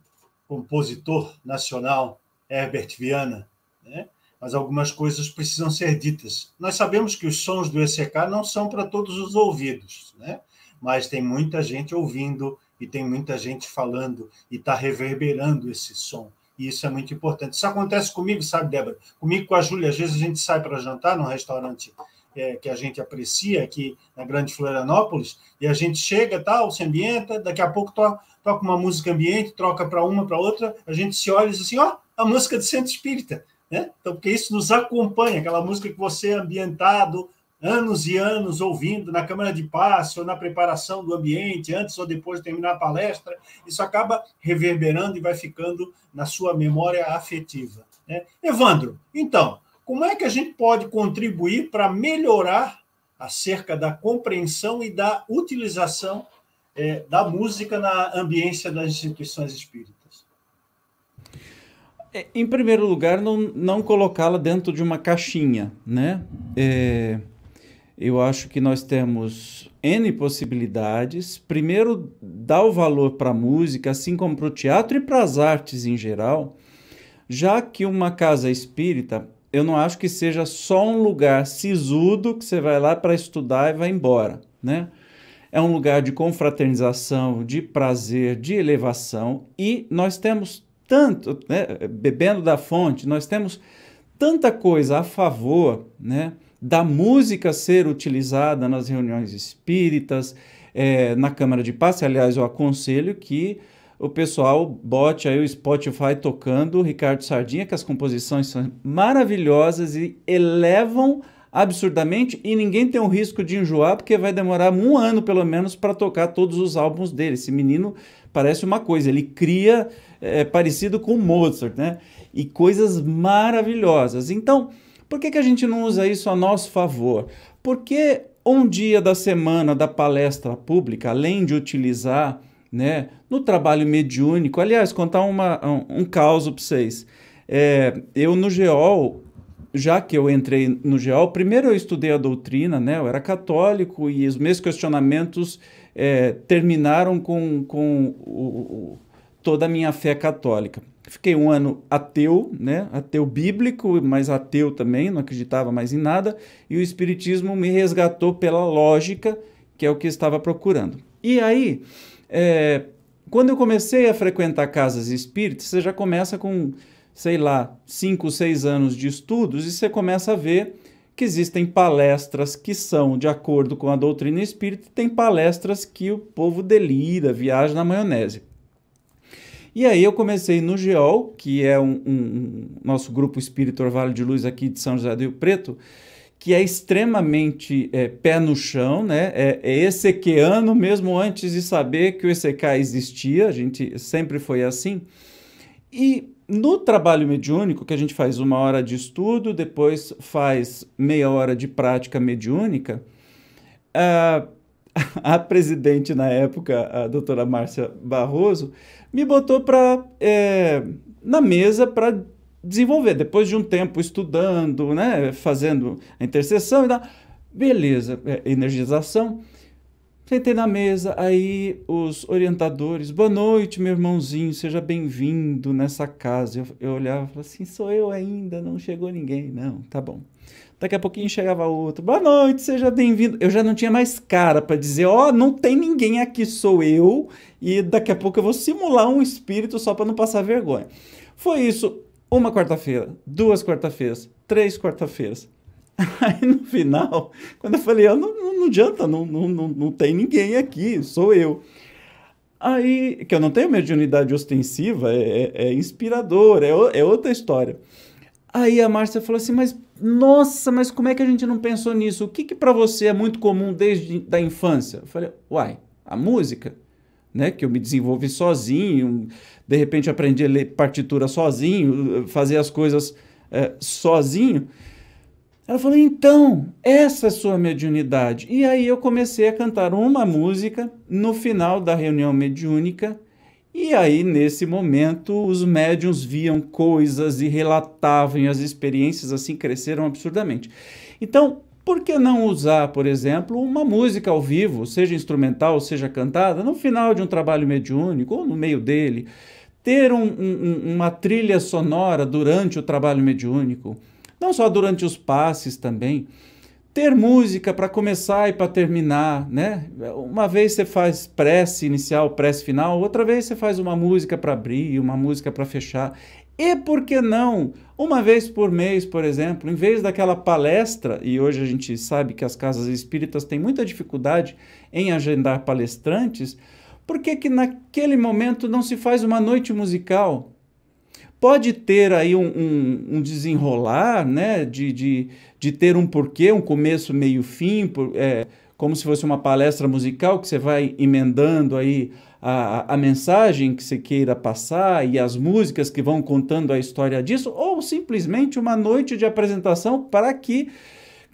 compositor nacional Herbert Viana, né? Mas algumas coisas precisam ser ditas. Nós sabemos que os sons do ECK não são para todos os ouvidos, né? mas tem muita gente ouvindo e tem muita gente falando e está reverberando esse som. E isso é muito importante. Isso acontece comigo, sabe, Débora? Comigo com a Júlia, às vezes a gente sai para jantar num restaurante é, que a gente aprecia aqui na Grande Florianópolis, e a gente chega, tal, se ambienta, daqui a pouco to, toca uma música ambiente, troca para uma, para outra, a gente se olha e diz assim, ó, oh, a música do Centro Espírita, né? Então, porque isso nos acompanha, aquela música que você é ambientado anos e anos ouvindo na câmara de passe ou na preparação do ambiente, antes ou depois de terminar a palestra, isso acaba reverberando e vai ficando na sua memória afetiva. Né? Evandro, então, como é que a gente pode contribuir para melhorar acerca da compreensão e da utilização é, da música na ambiência das instituições espíritas? É, em primeiro lugar, não, não colocá-la dentro de uma caixinha, né? É, eu acho que nós temos N possibilidades. Primeiro, dar o valor para a música, assim como para o teatro e para as artes em geral, já que uma casa espírita eu não acho que seja só um lugar sisudo que você vai lá para estudar e vai embora, né? É um lugar de confraternização, de prazer, de elevação e nós temos tanto, né, bebendo da fonte, nós temos tanta coisa a favor, né, da música ser utilizada nas reuniões espíritas, é, na Câmara de Passe. Aliás, eu aconselho que o pessoal bote aí o Spotify tocando o Ricardo Sardinha, que as composições são maravilhosas e elevam absurdamente e ninguém tem o risco de enjoar porque vai demorar um ano pelo menos para tocar todos os álbuns dele. Esse menino parece uma coisa, ele cria é, parecido com Mozart, né? E coisas maravilhosas. Então, por que, que a gente não usa isso a nosso favor? Porque um dia da semana da palestra pública, além de utilizar né? No trabalho mediúnico, aliás, contar uma, um, um caos para vocês. É, eu no GEOL, já que eu entrei no GEOL, primeiro eu estudei a doutrina, né? Eu era católico e os meus questionamentos é, terminaram com, com o, o, toda a minha fé católica. Fiquei um ano ateu, né? Ateu bíblico, mas ateu também, não acreditava mais em nada, e o espiritismo me resgatou pela lógica, que é o que estava procurando. E aí, é, quando eu comecei a frequentar casas espíritas, você já começa com, sei lá, 5, 6 anos de estudos e você começa a ver que existem palestras que são de acordo com a doutrina espírita, tem palestras que o povo delira, viaja na maionese. E aí eu comecei no GEOL, que é um, um, um nosso grupo Espírito Orvalho de Luz aqui de São José do Rio Preto, que é extremamente é, pé no chão, né? É, é essequiano mesmo antes de saber que o ECK existia, a gente sempre foi assim. E no trabalho mediúnico, que a gente faz uma hora de estudo, depois faz meia hora de prática mediúnica, a, a presidente na época, a doutora Márcia Barroso, me botou para é, na mesa para desenvolver. Depois de um tempo estudando, né, fazendo a intercessão e da beleza, é, energização. Sentei na mesa, aí os orientadores, boa noite, meu irmãozinho, seja bem-vindo nessa casa. Eu, eu olhava e falava assim, sou eu ainda, não chegou ninguém. Não, tá bom. Daqui a pouquinho chegava outro, boa noite, seja bem-vindo. Eu já não tinha mais cara para dizer, ó, oh, não tem ninguém aqui, sou eu, e daqui a pouco eu vou simular um espírito só para não passar vergonha. Foi isso uma quarta-feira, duas quarta-feiras, três quarta-feiras. Aí no final, quando eu falei, oh, não, não, não adianta, não, não, não, não tem ninguém aqui, sou eu. Aí, que eu não tenho mediunidade ostensiva, é, é, é inspirador, é, é outra história. Aí a Márcia falou assim, mas nossa, mas como é que a gente não pensou nisso? O que, que para você é muito comum desde da infância? Eu falei, uai, a música né? Que eu me desenvolvi sozinho, de repente aprendi a ler partitura sozinho, fazer as coisas é, sozinho. Ela falou: então, essa é sua mediunidade. E aí eu comecei a cantar uma música no final da reunião mediúnica. E aí, nesse momento, os médiums viam coisas e relatavam, e as experiências assim cresceram absurdamente. Então, por que não usar, por exemplo, uma música ao vivo, seja instrumental, seja cantada, no final de um trabalho mediúnico ou no meio dele? Ter um, um, uma trilha sonora durante o trabalho mediúnico, não só durante os passes também. Ter música para começar e para terminar, né? Uma vez você faz prece inicial, prece final, outra vez você faz uma música para abrir, uma música para fechar. E por que não, uma vez por mês, por exemplo, em vez daquela palestra, e hoje a gente sabe que as casas espíritas têm muita dificuldade em agendar palestrantes, por que, que naquele momento não se faz uma noite musical? Pode ter aí um, um, um desenrolar, né, de, de, de ter um porquê, um começo, meio, fim, por, é, como se fosse uma palestra musical que você vai emendando aí a, a mensagem que você queira passar e as músicas que vão contando a história disso, ou simplesmente uma noite de apresentação para que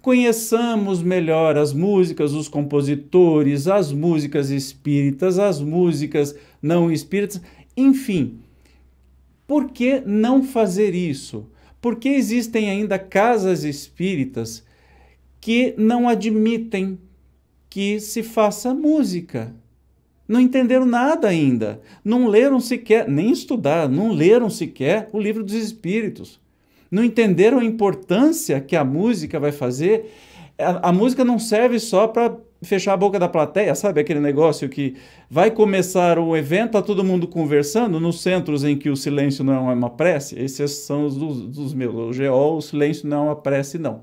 conheçamos melhor as músicas, os compositores, as músicas espíritas, as músicas não espíritas, enfim. Por que não fazer isso? Porque existem ainda casas espíritas que não admitem que se faça música não entenderam nada ainda, não leram sequer, nem estudar, não leram sequer o livro dos Espíritos, não entenderam a importância que a música vai fazer. A, a música não serve só para fechar a boca da plateia, sabe aquele negócio que vai começar o evento, tá todo mundo conversando, nos centros em que o silêncio não é uma prece, esses são os dos, dos meus, o GO, o silêncio não é uma prece, não.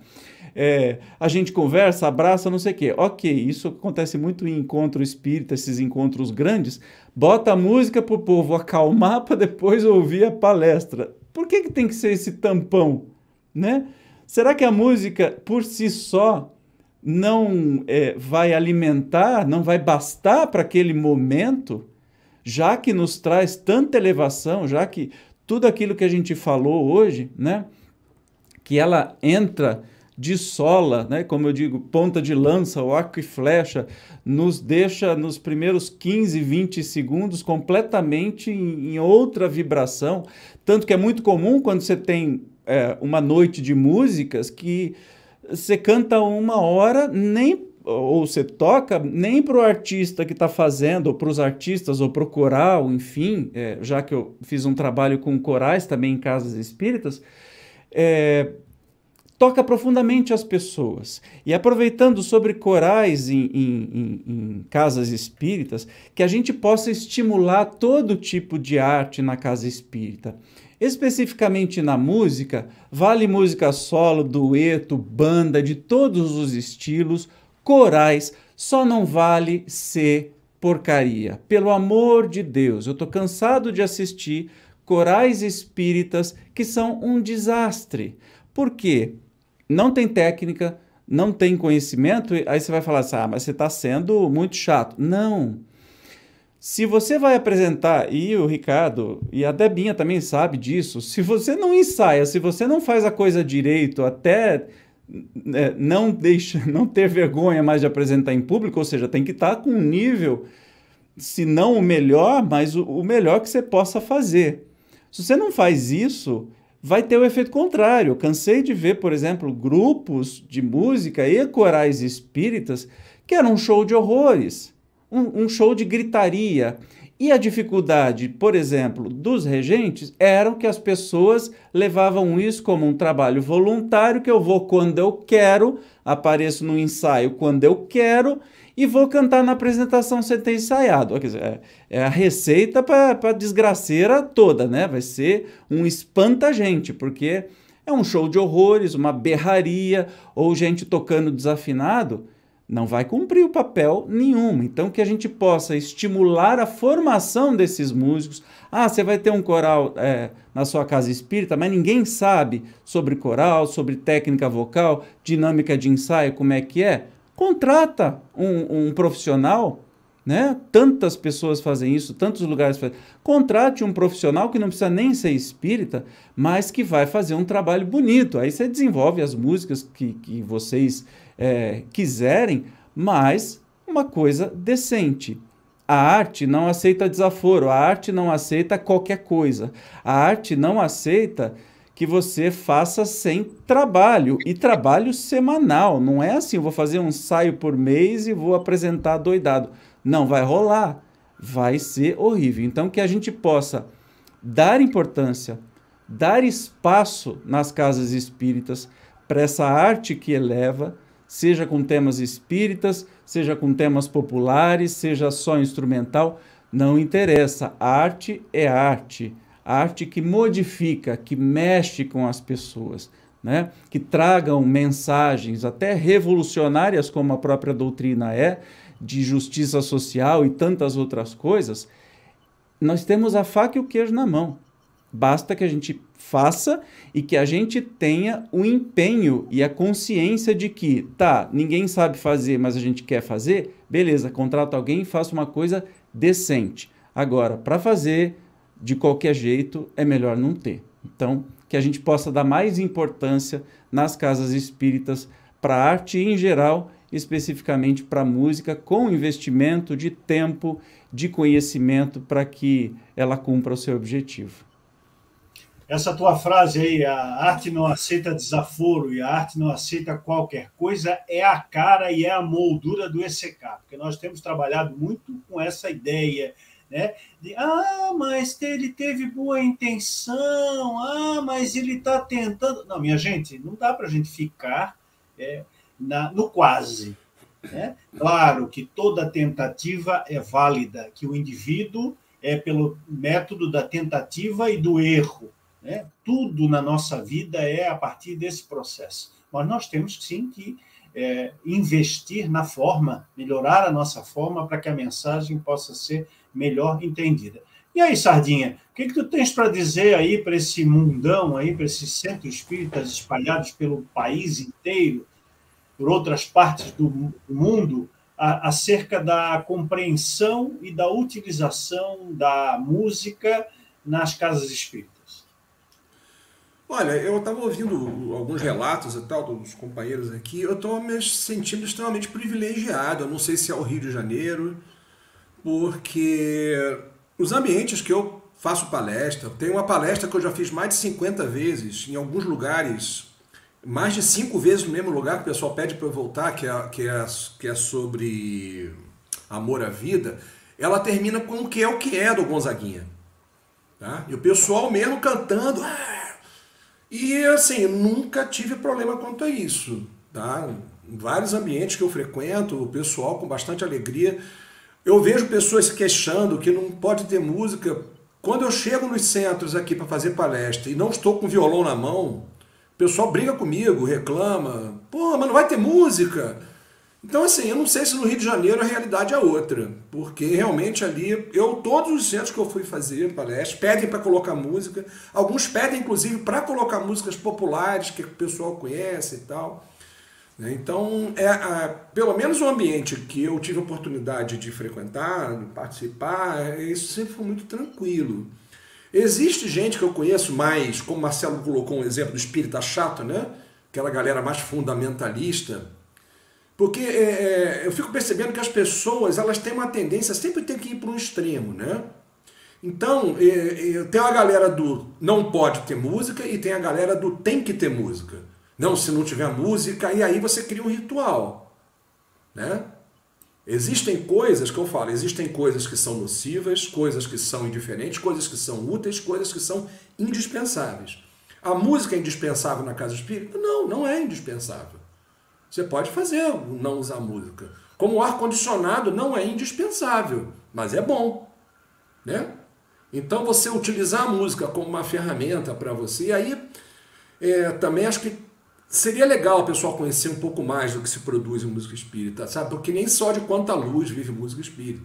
é, a gente conversa, abraça, não sei o quê. Ok, isso acontece muito em encontro espírita, esses encontros grandes. Bota a música para o povo acalmar para depois ouvir a palestra. Por que, que tem que ser esse tampão? Né? Será que a música por si só não é, vai alimentar, não vai bastar para aquele momento, já que nos traz tanta elevação, já que tudo aquilo que a gente falou hoje, né, que ela entra de sola, né, como eu digo, ponta de lança, o arco e flecha, nos deixa nos primeiros 15, 20 segundos completamente em, em outra vibração. Tanto que é muito comum quando você tem é, uma noite de músicas que você canta uma hora, nem ou você toca, nem para o artista que está fazendo, ou para os artistas, ou para o coral, enfim, é, já que eu fiz um trabalho com corais também em casas espíritas, é, toca profundamente as pessoas. E aproveitando sobre corais em, em, em, em, casas espíritas, que a gente possa estimular todo tipo de arte na casa espírita. Especificamente na música, vale música solo, dueto, banda, de todos os estilos, corais, só não vale ser porcaria. Pelo amor de Deus, eu estou cansado de assistir corais espíritas que são um desastre. Por quê? Não tem técnica, não tem conhecimento, aí você vai falar assim: ah, mas você está sendo muito chato. Não. Se você vai apresentar, e o Ricardo e a Debinha também sabe disso, se você não ensaia, se você não faz a coisa direito, até é, não deixa, não ter vergonha mais de apresentar em público, ou seja, tem que estar com um nível, se não o melhor, mas o, o melhor que você possa fazer. Se você não faz isso, vai ter o efeito contrário. Eu cansei de ver, por exemplo, grupos de música e corais espíritas que eram um show de horrores um, um show de gritaria. E a dificuldade, por exemplo, dos regentes era que as pessoas levavam isso como um trabalho voluntário, que eu vou quando eu quero, apareço no ensaio quando eu quero e vou cantar na apresentação sem ter ensaiado. É, é a receita para a desgraceira toda, né? Vai ser um espanta-gente, porque é um show de horrores, uma berraria, ou gente tocando desafinado não vai cumprir o papel nenhum. Então, que a gente possa estimular a formação desses músicos. Ah, você vai ter um coral é, na sua casa espírita, mas ninguém sabe sobre coral, sobre técnica vocal, dinâmica de ensaio, como é que é. Contrata um, um profissional, né? Tantas pessoas fazem isso, tantos lugares fazem. Contrate um profissional que não precisa nem ser espírita, mas que vai fazer um trabalho bonito. Aí você desenvolve as músicas que, que vocês é, quiserem, mas uma coisa decente. A arte não aceita desaforo, a arte não aceita qualquer coisa. A arte não aceita que você faça sem trabalho e trabalho semanal. Não é assim, vou fazer um ensaio por mês e vou apresentar doidado. Não vai rolar, vai ser horrível. Então que a gente possa dar importância, dar espaço nas casas espíritas para essa arte que eleva, seja com temas espíritas, seja com temas populares, seja só instrumental, não interessa. A arte é arte. A arte que modifica, que mexe com as pessoas, né? que tragam mensagens até revolucionárias, como a própria doutrina é, de justiça social e tantas outras coisas. Nós temos a faca e o queijo na mão. Basta que a gente faça e que a gente tenha o empenho e a consciência de que, tá, ninguém sabe fazer, mas a gente quer fazer, beleza, contrata alguém e faça uma coisa decente. Agora, para fazer de qualquer jeito, é melhor não ter. Então, que a gente possa dar mais importância nas casas espíritas para a arte em geral, especificamente para a música, com investimento de tempo, de conhecimento, para que ela cumpra o seu objetivo. Essa tua frase aí, a arte não aceita desaforo e a arte não aceita qualquer coisa, é a cara e é a moldura do ECK, porque nós temos trabalhado muito com essa ideia, né? De, ah, mas ele teve boa intenção, ah, mas ele está tentando. Não, minha gente, não dá para a gente ficar é, na, no quase. Né? Claro que toda tentativa é válida, que o indivíduo é pelo método da tentativa e do erro. Né? Tudo na nossa vida é a partir desse processo. mas nós temos sim que é, investir na forma, melhorar a nossa forma para que a mensagem possa ser melhor entendida. E aí, Sardinha, o que, que tu tens para dizer aí para esse mundão aí, para esses centros espíritas espalhados pelo país inteiro, por outras partes do mundo, a, acerca da compreensão e da utilização da música nas casas espíritas? Olha, eu estava ouvindo alguns relatos e tal dos companheiros aqui, eu estou me sentindo extremamente privilegiado. Eu não sei se é o Rio de Janeiro, porque os ambientes que eu faço palestra, tem uma palestra que eu já fiz mais de 50 vezes, em alguns lugares, mais de cinco vezes no mesmo lugar, que o pessoal pede para eu voltar, que é, que, é, que é sobre amor à vida, ela termina com o que é o que é do Gonzaguinha. Tá? E o pessoal mesmo cantando. Ah, e assim, nunca tive problema quanto a isso. Tá? Em vários ambientes que eu frequento, o pessoal com bastante alegria. Eu vejo pessoas se queixando que não pode ter música. Quando eu chego nos centros aqui para fazer palestra e não estou com violão na mão, o pessoal briga comigo, reclama. Pô, mas não vai ter música. Então, assim, eu não sei se no Rio de Janeiro a realidade é outra, porque realmente ali, eu, todos os centros que eu fui fazer palestras, pedem para colocar música, alguns pedem, inclusive, para colocar músicas populares que o pessoal conhece e tal. Né? Então, é, é, pelo menos o ambiente que eu tive oportunidade de frequentar, de participar, isso sempre foi muito tranquilo. Existe gente que eu conheço mais, como Marcelo colocou um exemplo do espírita chato, né? Aquela galera mais fundamentalista, porque é, é, eu fico percebendo que as pessoas elas têm uma tendência, sempre tem que ir para um extremo, né? Então, é, é, tem a galera do não pode ter música e tem a galera do tem que ter música. Não, se não tiver música, e aí você cria um ritual, né? Existem coisas que eu falo, existem coisas que são nocivas, coisas que são indiferentes, coisas que são úteis, coisas que são indispensáveis. A música é indispensável na casa espírita? Não, não é indispensável. Você pode fazer não usar música. Como o ar-condicionado não é indispensável, mas é bom. Né? Então você utilizar a música como uma ferramenta para você, e aí é, também acho que seria legal o pessoal conhecer um pouco mais do que se produz em música espírita, sabe? Porque nem só de quanta luz vive música espírita.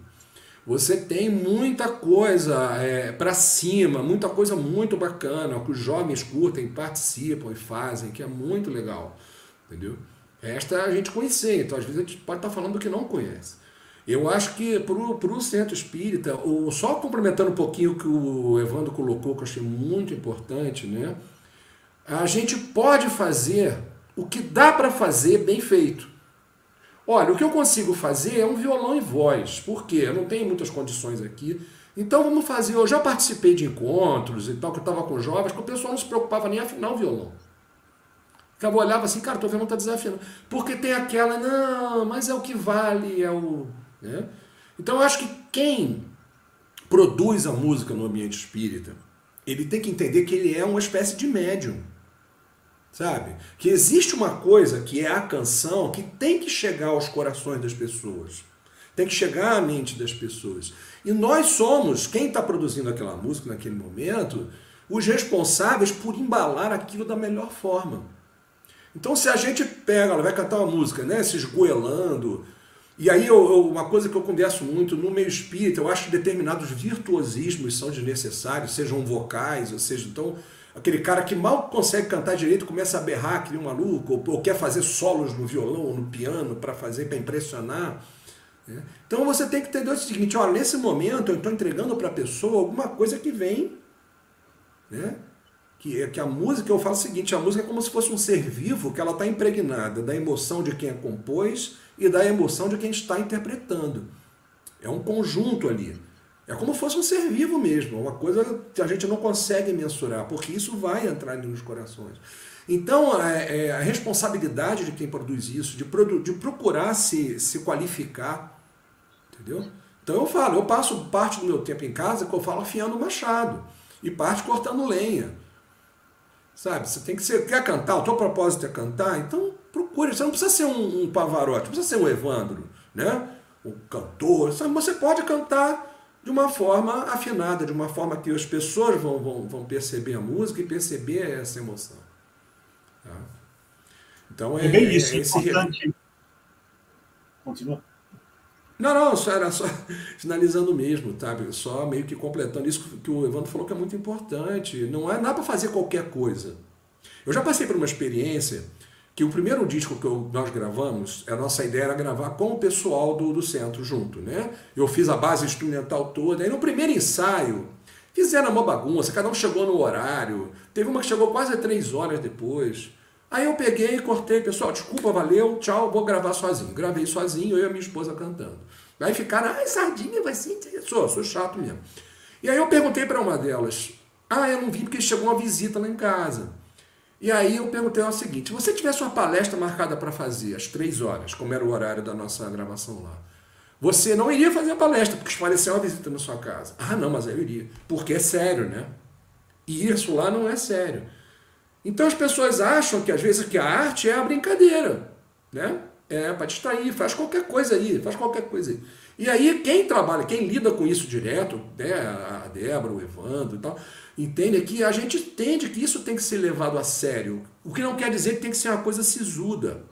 Você tem muita coisa é, para cima, muita coisa muito bacana, que os jovens curtem, participam e fazem, que é muito legal, entendeu? Esta a gente conhecer, então às vezes a gente pode estar falando do que não conhece. Eu acho que para o centro espírita, o, só complementando um pouquinho o que o Evandro colocou, que eu achei muito importante, né? A gente pode fazer o que dá para fazer bem feito. Olha, o que eu consigo fazer é um violão e voz. Por quê? Eu não tenho muitas condições aqui. Então vamos fazer. Eu já participei de encontros e tal, que eu estava com jovens, que o pessoal não se preocupava nem afinar o violão. Ficava olhava assim, cara, tô vendo tá desafiando. Porque tem aquela, não, mas é o que vale, é o. Né? Então eu acho que quem produz a música no ambiente espírita, ele tem que entender que ele é uma espécie de médium. Sabe? Que existe uma coisa que é a canção que tem que chegar aos corações das pessoas. Tem que chegar à mente das pessoas. E nós somos, quem está produzindo aquela música naquele momento, os responsáveis por embalar aquilo da melhor forma. Então, se a gente pega, ela vai cantar uma música, né, se esgoelando, e aí eu, eu, uma coisa que eu converso muito no meio espírita, eu acho que determinados virtuosismos são desnecessários, sejam vocais, ou seja, então aquele cara que mal consegue cantar direito começa a berrar, que maluco, ou, ou quer fazer solos no violão ou no piano para fazer, para impressionar. Né? Então você tem que entender o seguinte, olha, nesse momento eu estou entregando para a pessoa alguma coisa que vem né, que, que a música, eu falo o seguinte, a música é como se fosse um ser vivo que ela está impregnada da emoção de quem a compôs e da emoção de quem está interpretando. É um conjunto ali. É como se fosse um ser vivo mesmo, uma coisa que a gente não consegue mensurar, porque isso vai entrar nos corações. Então, é, é, a responsabilidade de quem produz isso, de, produ de procurar se, se qualificar, entendeu? Então eu falo, eu passo parte do meu tempo em casa que eu falo afiando o machado e parte cortando lenha. Sabe? Você tem que ser. Quer cantar? O teu propósito é cantar? Então procure. Você não precisa ser um, um Pavarotti, não precisa ser um Evandro, né? Um cantor. Sabe? Você pode cantar de uma forma afinada, de uma forma que as pessoas vão, vão, vão perceber a música e perceber essa emoção. Tá? Então é, é bem isso, é, é importante. Continua. Não, não, só era só finalizando mesmo, sabe? Só meio que completando isso que o Evandro falou que é muito importante. Não é nada para fazer qualquer coisa. Eu já passei por uma experiência que o primeiro disco que eu, nós gravamos, a nossa ideia era gravar com o pessoal do, do centro junto, né? Eu fiz a base instrumental toda, e no primeiro ensaio fizeram uma bagunça, cada um chegou no horário, teve uma que chegou quase três horas depois. Aí eu peguei e cortei, pessoal, desculpa, valeu, tchau, vou gravar sozinho. Gravei sozinho, eu e a minha esposa cantando. Aí ficaram, ai, sardinha vai ser sou, sou chato mesmo. E aí eu perguntei para uma delas, ah, eu não vim porque chegou uma visita lá em casa. E aí eu perguntei o seguinte: se você tivesse uma palestra marcada para fazer às três horas, como era o horário da nossa gravação lá, você não iria fazer a palestra, porque parecia uma visita na sua casa. Ah, não, mas eu iria. Porque é sério, né? E isso lá não é sério. Então as pessoas acham que às vezes que a arte é a brincadeira, né? É para distrair, faz qualquer coisa aí, faz qualquer coisa aí. E aí quem trabalha, quem lida com isso direto, né, a Débora, o Evandro e tal, entende que a gente entende que isso tem que ser levado a sério. O que não quer dizer que tem que ser uma coisa sisuda.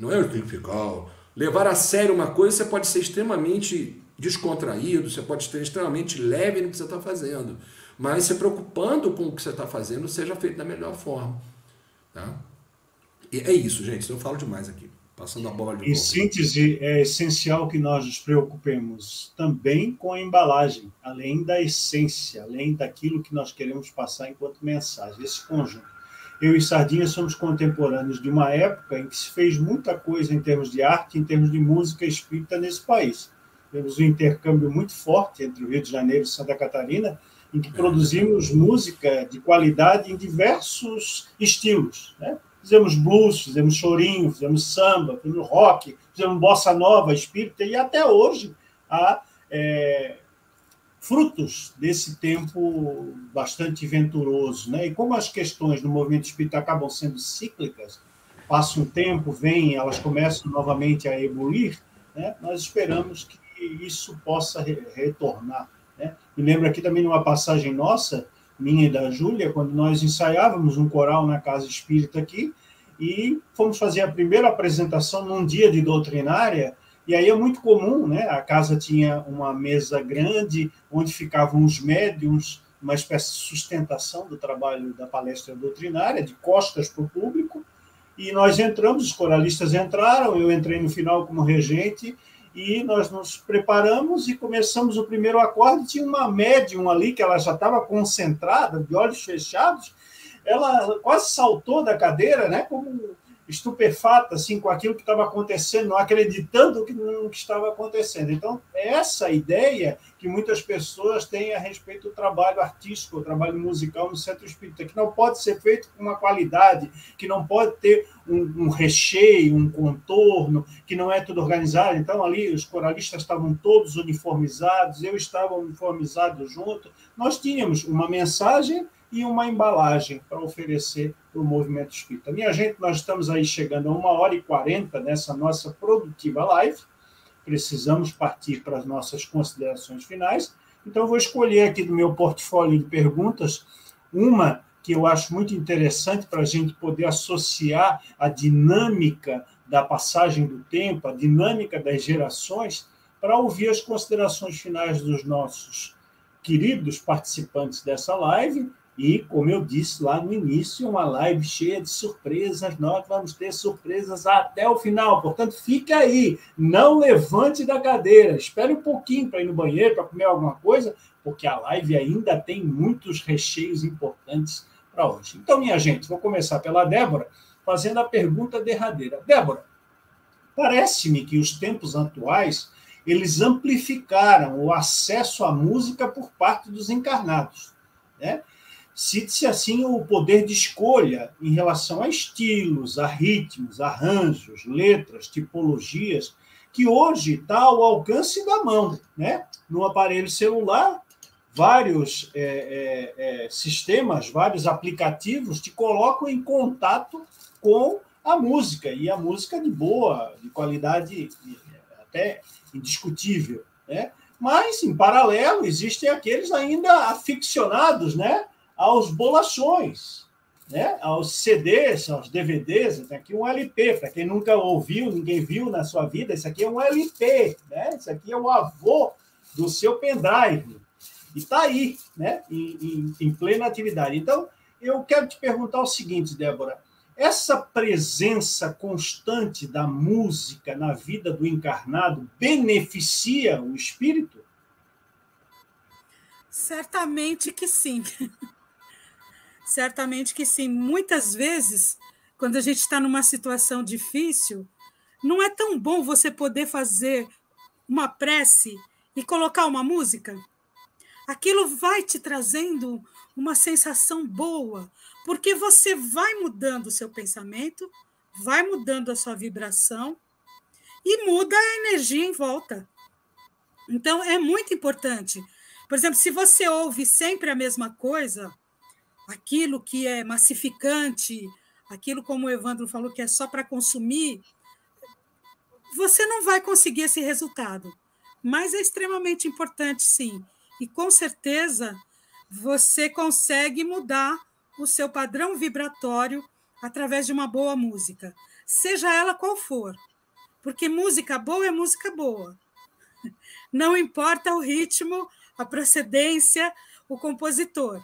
Não é o que ficar. Levar a sério uma coisa, você pode ser extremamente descontraído, você pode ser extremamente leve no que você está fazendo. Mas se preocupando com o que você está fazendo, seja feito da melhor forma. Tá? E é isso, gente. Eu falo demais aqui. Passando a bola de Em síntese, é essencial que nós nos preocupemos também com a embalagem, além da essência, além daquilo que nós queremos passar enquanto mensagem, esse conjunto. Eu e Sardinha somos contemporâneos de uma época em que se fez muita coisa em termos de arte, em termos de música espírita nesse país. Temos um intercâmbio muito forte entre o Rio de Janeiro e Santa Catarina, em que produzimos música de qualidade em diversos estilos, né? Fizemos blues, fizemos chorinho, fizemos samba, fizemos rock, fizemos bossa nova, espírita, e até hoje há é, frutos desse tempo bastante venturoso. Né? E como as questões do movimento espírita acabam sendo cíclicas, passa um tempo, vem, elas começam novamente a evoluir, né? nós esperamos que isso possa re retornar. Né? Me lembro aqui também de uma passagem nossa, minha e da Júlia, quando nós ensaiávamos um coral na Casa Espírita aqui, e fomos fazer a primeira apresentação num dia de doutrinária, e aí é muito comum, né? A casa tinha uma mesa grande, onde ficavam os médiums, uma espécie de sustentação do trabalho da palestra doutrinária, de costas para o público, e nós entramos, os coralistas entraram, eu entrei no final como regente, e nós nos preparamos e começamos o primeiro acorde. Tinha uma médium ali que ela já estava concentrada, de olhos fechados. Ela quase saltou da cadeira, né, como estupefata assim com aquilo que estava acontecendo, não acreditando não que estava acontecendo. Então, é essa ideia que muitas pessoas têm a respeito do trabalho artístico, o trabalho musical no centro espírita, que não pode ser feito com uma qualidade, que não pode ter um, um recheio, um contorno, que não é tudo organizado. Então, ali os coralistas estavam todos uniformizados, eu estava uniformizado junto. Nós tínhamos uma mensagem e uma embalagem para oferecer para o movimento espírita. Minha gente, nós estamos aí chegando a uma hora e quarenta nessa nossa produtiva live. Precisamos partir para as nossas considerações finais. Então, vou escolher aqui do meu portfólio de perguntas uma que eu acho muito interessante para a gente poder associar a dinâmica da passagem do tempo, a dinâmica das gerações, para ouvir as considerações finais dos nossos queridos participantes dessa live e, como eu disse lá no início, uma live cheia de surpresas. Nós vamos ter surpresas até o final. Portanto, fique aí. Não levante da cadeira. Espere um pouquinho para ir no banheiro, para comer alguma coisa, porque a live ainda tem muitos recheios importantes para hoje. Então, minha gente, vou começar pela Débora, fazendo a pergunta derradeira. Débora, parece-me que os tempos atuais eles amplificaram o acesso à música por parte dos encarnados. Né? Cite-se assim o poder de escolha em relação a estilos, a ritmos, arranjos, letras, tipologias, que hoje está ao alcance da mão. Né? No aparelho celular, vários é, é, é, sistemas, vários aplicativos te colocam em contato com a música, e a música de boa, de qualidade até indiscutível. Né? Mas, em paralelo, existem aqueles ainda aficionados, né? Aos bolachões. né, aos CDs, aos DVDs, tem aqui um LP, para quem nunca ouviu, ninguém viu na sua vida, isso aqui é um LP, né? Isso aqui é o avô do seu pendrive. E está aí, né? Em, em, em, plena atividade. Então, eu quero te perguntar o seguinte, Débora: essa presença constante da música na vida do encarnado beneficia o espírito? Certamente que sim. Certamente que sim. Muitas vezes, quando a gente está numa situação difícil, não é tão bom você poder fazer uma prece e colocar uma música. Aquilo vai te trazendo uma sensação boa, porque você vai mudando o seu pensamento, vai mudando a sua vibração e muda a energia em volta. Então, é muito importante. Por exemplo, se você ouve sempre a mesma coisa, aquilo que é massificante, aquilo como o Evandro falou que é só para consumir, você não vai conseguir esse resultado. Mas é extremamente importante, sim. E com certeza você consegue mudar o seu padrão vibratório através de uma boa música, seja ela qual for. Porque música boa é música boa. Não importa o ritmo, a procedência, o compositor.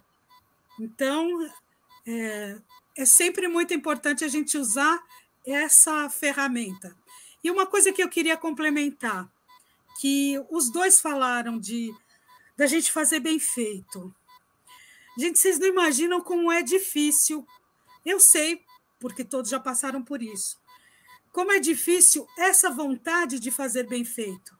Então, é, é sempre muito importante a gente usar essa ferramenta. E uma coisa que eu queria complementar, que os dois falaram de da gente fazer bem feito. Gente, vocês não imaginam como é difícil. Eu sei, porque todos já passaram por isso. Como é difícil essa vontade de fazer bem feito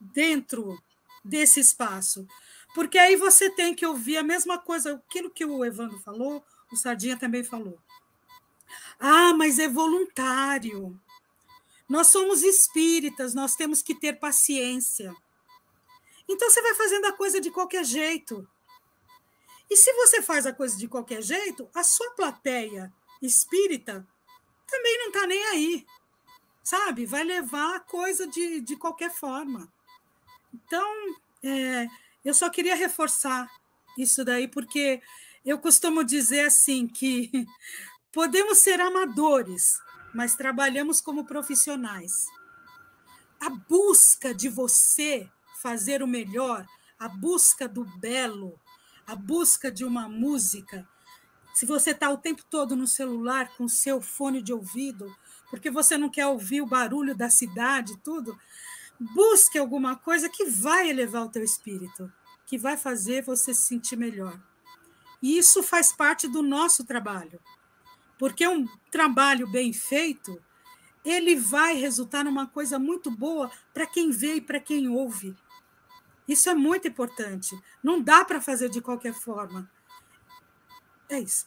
dentro desse espaço. Porque aí você tem que ouvir a mesma coisa, aquilo que o Evandro falou, o Sardinha também falou. Ah, mas é voluntário. Nós somos espíritas, nós temos que ter paciência. Então você vai fazendo a coisa de qualquer jeito. E se você faz a coisa de qualquer jeito, a sua plateia espírita também não está nem aí. Sabe? Vai levar a coisa de, de qualquer forma. Então, é, eu só queria reforçar isso daí, porque eu costumo dizer assim que podemos ser amadores, mas trabalhamos como profissionais. A busca de você fazer o melhor, a busca do belo, a busca de uma música. Se você está o tempo todo no celular com seu fone de ouvido, porque você não quer ouvir o barulho da cidade, tudo, busque alguma coisa que vai elevar o teu espírito, que vai fazer você se sentir melhor. E isso faz parte do nosso trabalho. Porque um trabalho bem feito, ele vai resultar numa coisa muito boa para quem vê e para quem ouve. Isso é muito importante. Não dá para fazer de qualquer forma. É isso.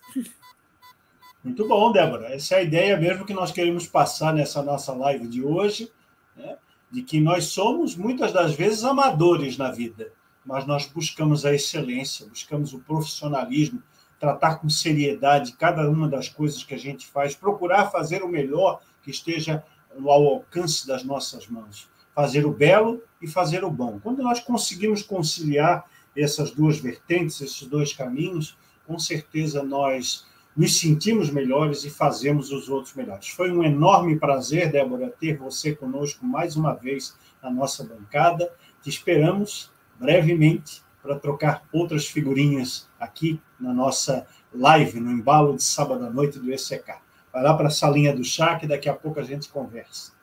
Muito bom, Débora. Essa é a ideia mesmo que nós queremos passar nessa nossa live de hoje. Né? De que nós somos, muitas das vezes, amadores na vida, mas nós buscamos a excelência, buscamos o profissionalismo, tratar com seriedade cada uma das coisas que a gente faz, procurar fazer o melhor que esteja ao alcance das nossas mãos, fazer o belo e fazer o bom. Quando nós conseguimos conciliar essas duas vertentes, esses dois caminhos, com certeza nós nos sentimos melhores e fazemos os outros melhores. Foi um enorme prazer, Débora, ter você conosco mais uma vez na nossa bancada. Te esperamos brevemente para trocar outras figurinhas aqui na nossa live, no embalo de sábado à noite do ECK. Vai lá para a salinha do chá, que daqui a pouco a gente conversa.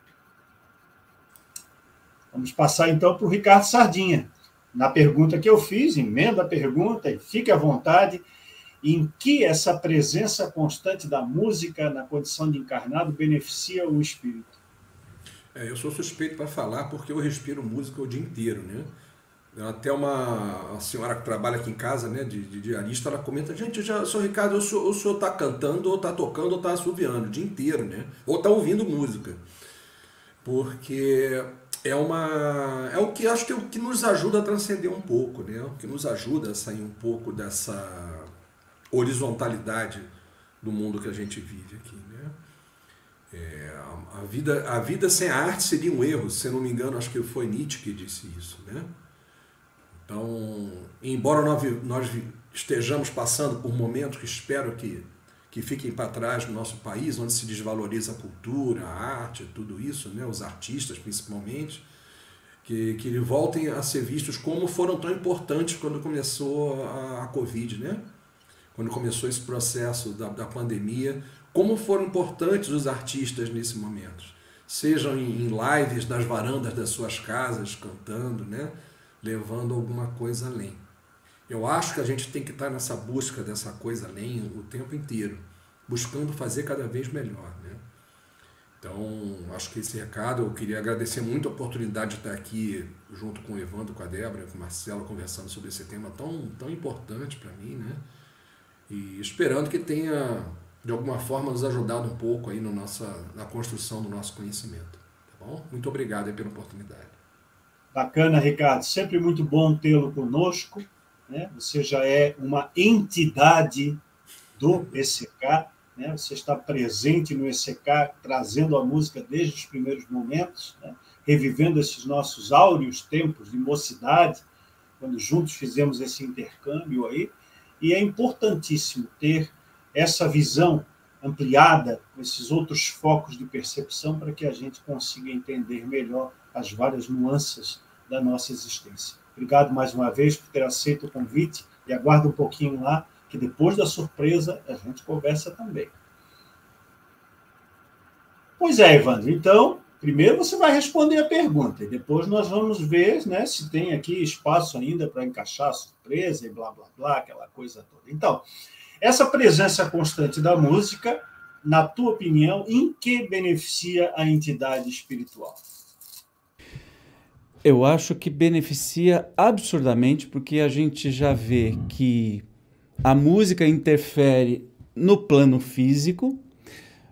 Vamos passar então para o Ricardo Sardinha. Na pergunta que eu fiz, emenda a pergunta e fique à vontade em que essa presença constante da música na condição de encarnado beneficia o espírito? É, eu sou suspeito para falar porque eu respiro música o dia inteiro, né? Até uma senhora que trabalha aqui em casa, né, de, de diarista, ela comenta: gente, já, sou Ricardo, o senhor, o senhor tá cantando, ou tá tocando, ou tá assoviando o dia inteiro, né? Ou tá ouvindo música. Porque é uma é o que acho que é o que nos ajuda a transcender um pouco, né? O que nos ajuda a sair um pouco dessa horizontalidade do mundo que a gente vive aqui. Né? É, a, vida, a vida sem a arte seria um erro, se não me engano, acho que foi Nietzsche que disse isso. Né? Então, embora nós, nós estejamos passando por momentos que espero que, que fiquem para trás no nosso país, onde se desvaloriza a cultura, a arte, tudo isso, né? os artistas principalmente, que, que voltem a ser vistos como foram tão importantes quando começou a, a Covid, né? Quando começou esse processo da, da pandemia, como foram importantes os artistas nesse momento. Sejam em, em lives nas varandas das suas casas, cantando, né? levando alguma coisa além. Eu acho que a gente tem que estar nessa busca dessa coisa além o tempo inteiro, buscando fazer cada vez melhor. Né? Então, acho que esse recado, eu queria agradecer muito a oportunidade de estar aqui junto com o Evandro, com a Débora, com o Marcelo, conversando sobre esse tema tão, tão importante para mim, né? E esperando que tenha, de alguma forma, nos ajudado um pouco aí no nossa, na construção do nosso conhecimento. Tá bom? Muito obrigado aí pela oportunidade. Bacana, Ricardo. Sempre muito bom tê-lo conosco. Né? Você já é uma entidade do ECK né? Você está presente no ECK, trazendo a música desde os primeiros momentos, né? revivendo esses nossos áureos tempos de mocidade, quando juntos fizemos esse intercâmbio aí. E é importantíssimo ter essa visão ampliada, esses outros focos de percepção, para que a gente consiga entender melhor as várias nuances da nossa existência. Obrigado mais uma vez por ter aceito o convite e aguardo um pouquinho lá que depois da surpresa a gente conversa também. Pois é, Evandro. Então, primeiro você vai responder a pergunta e depois nós vamos ver né, se tem aqui espaço ainda para encaixar surpresa e blá, blá, blá, aquela coisa toda. Então, essa presença constante da música, na tua opinião, em que beneficia a entidade espiritual? Eu acho que beneficia absurdamente, porque a gente já vê que a música interfere no plano físico,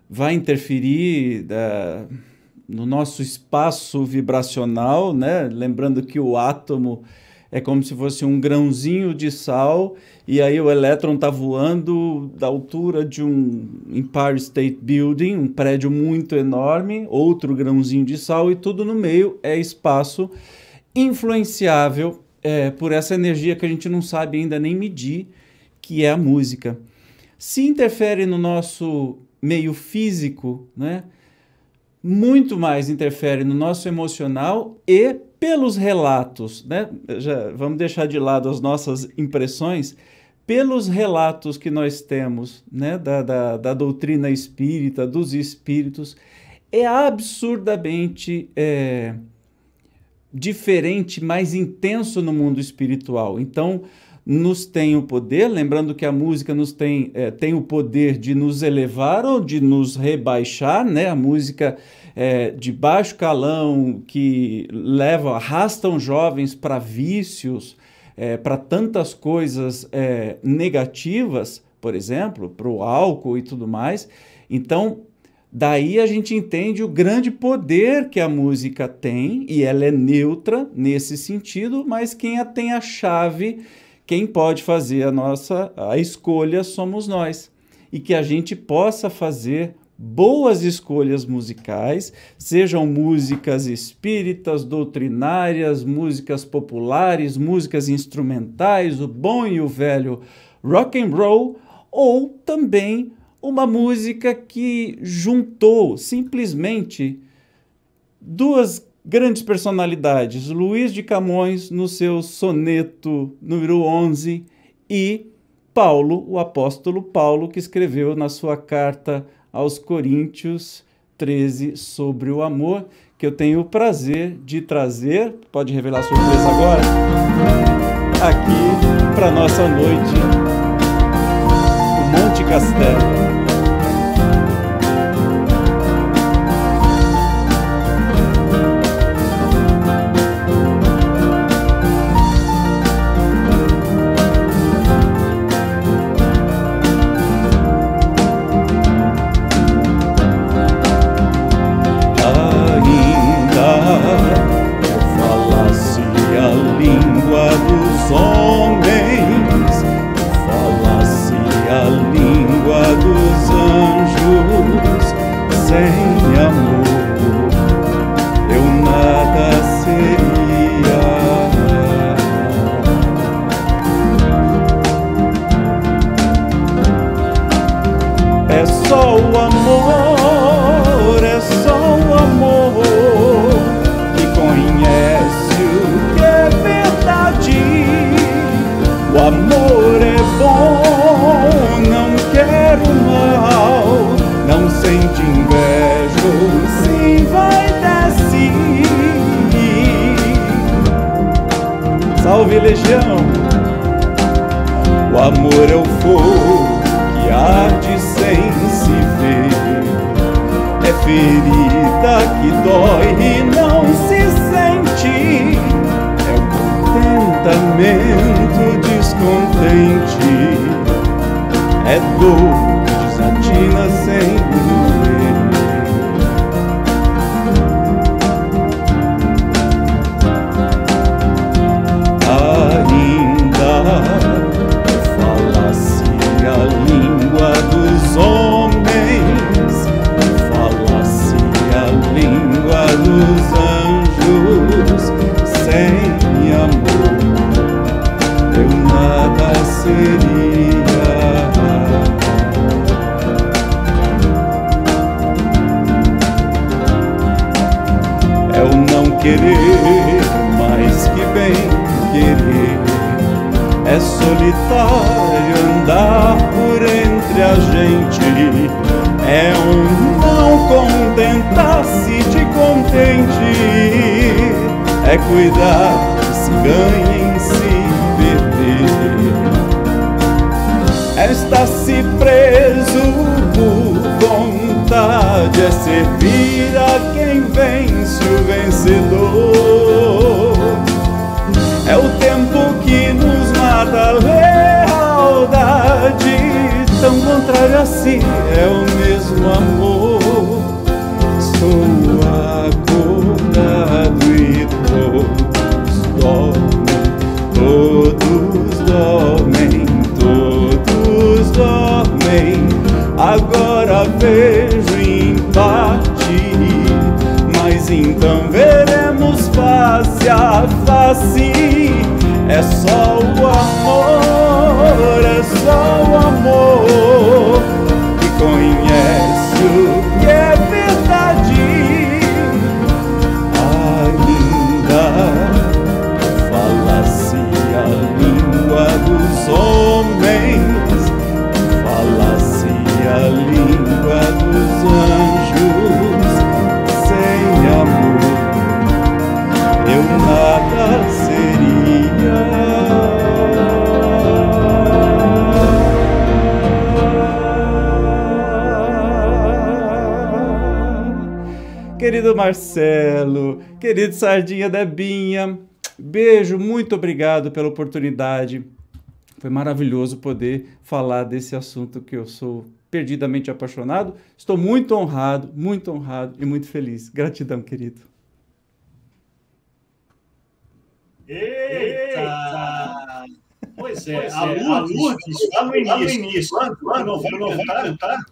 vai interferir uh, no nosso espaço vibracional, né? Lembrando que o átomo é como se fosse um grãozinho de sal e aí o elétron está voando da altura de um Empire State Building, um prédio muito enorme, outro grãozinho de sal e tudo no meio é espaço influenciável é, por essa energia que a gente não sabe ainda nem medir que é a música. Se interfere no nosso meio físico, né? Muito mais interfere no nosso emocional e pelos relatos, né? Já vamos deixar de lado as nossas impressões, pelos relatos que nós temos, né? Da, da, da doutrina espírita, dos espíritos, é absurdamente é, diferente, mais intenso no mundo espiritual. Então, nos tem o poder, lembrando que a música nos tem, é, tem o poder de nos elevar ou de nos rebaixar, né? A música é, de baixo calão que leva, arrastam jovens para vícios, é, para tantas coisas negativas, por exemplo, para o álcool e tudo mais. Então, daí a gente entende o grande poder que a música tem, e ela é neutra nesse sentido, mas quem a tem a chave quem pode fazer a nossa a escolha somos nós. E que a gente possa fazer boas escolhas musicais, sejam músicas espíritas, doutrinárias, músicas populares, músicas instrumentais, o bom e o velho rock and roll, ou também uma música que juntou simplesmente duas grandes personalidades, Luiz de Camões no seu soneto número 11 e Paulo, o apóstolo Paulo, que escreveu na sua carta aos Coríntios 13 sobre o amor, que eu tenho o prazer de trazer, pode revelar a surpresa agora, aqui para nossa noite, o Monte Castelo. Marcelo, querido Sardinha Debinha, beijo, muito obrigado pela oportunidade. Foi maravilhoso poder falar desse assunto que eu sou perdidamente apaixonado. Estou muito honrado, muito honrado e muito feliz. Gratidão, querido. Eita! Pois é, a Lourdes, lá no início, quando, quando vai voltar,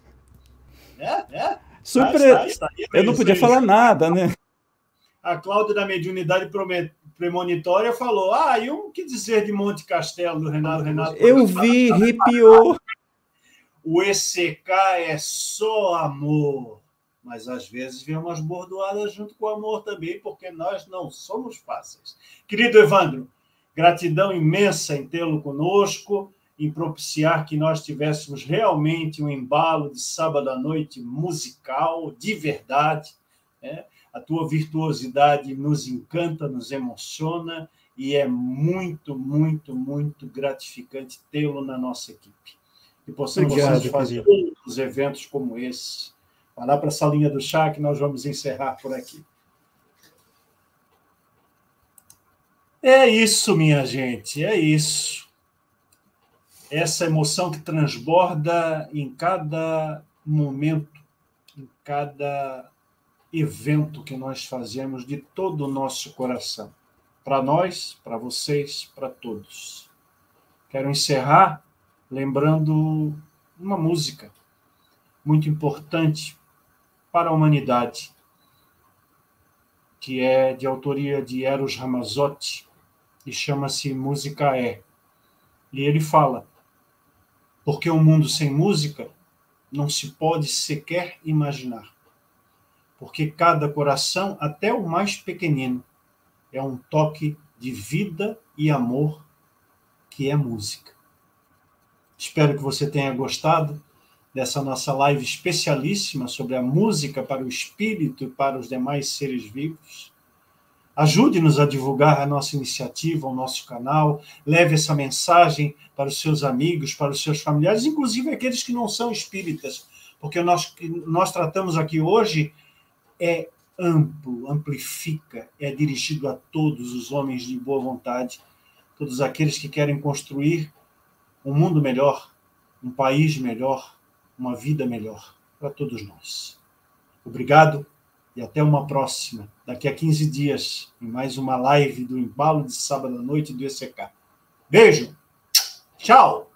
tá? É. Surpresa! Eu não podia falar nada, né? A Cláudia da Mediunidade Premonitória falou: Ah, e o que dizer de Monte Castelo do Renato Renato? Eu vi, arrepiou. O ECK é só amor, mas às vezes vem umas bordoadas junto com o amor também, porque nós não somos fáceis. Querido Evandro, gratidão imensa em tê-lo conosco, em propiciar que nós tivéssemos realmente um embalo de sábado à noite musical, de verdade. Né? A tua virtuosidade nos encanta, nos emociona e é muito, muito, muito gratificante tê-lo na nossa equipe. E possamos Obrigado, fazer outros eventos como esse. Vai lá para essa linha do chá que nós vamos encerrar por aqui. É isso, minha gente, é isso. Essa emoção que transborda em cada momento, em cada evento que nós fazemos de todo o nosso coração. Para nós, para vocês, para todos. Quero encerrar lembrando uma música muito importante para a humanidade, que é de autoria de Eros Ramazzotti e chama-se Música É. E ele fala: porque um mundo sem música não se pode sequer imaginar. Porque cada coração, até o mais pequenino, é um toque de vida e amor que é música. Espero que você tenha gostado dessa nossa live especialíssima sobre a música para o espírito e para os demais seres vivos. Ajude-nos a divulgar a nossa iniciativa, o nosso canal, leve essa mensagem para os seus amigos, para os seus familiares, inclusive aqueles que não são espíritas, porque nós nós tratamos aqui hoje é amplo, amplifica, é dirigido a todos os homens de boa vontade, todos aqueles que querem construir um mundo melhor, um país melhor, uma vida melhor para todos nós. Obrigado e até uma próxima, daqui a 15 dias, em mais uma live do Embalo de Sábado à Noite do ECK. Beijo! Tchau!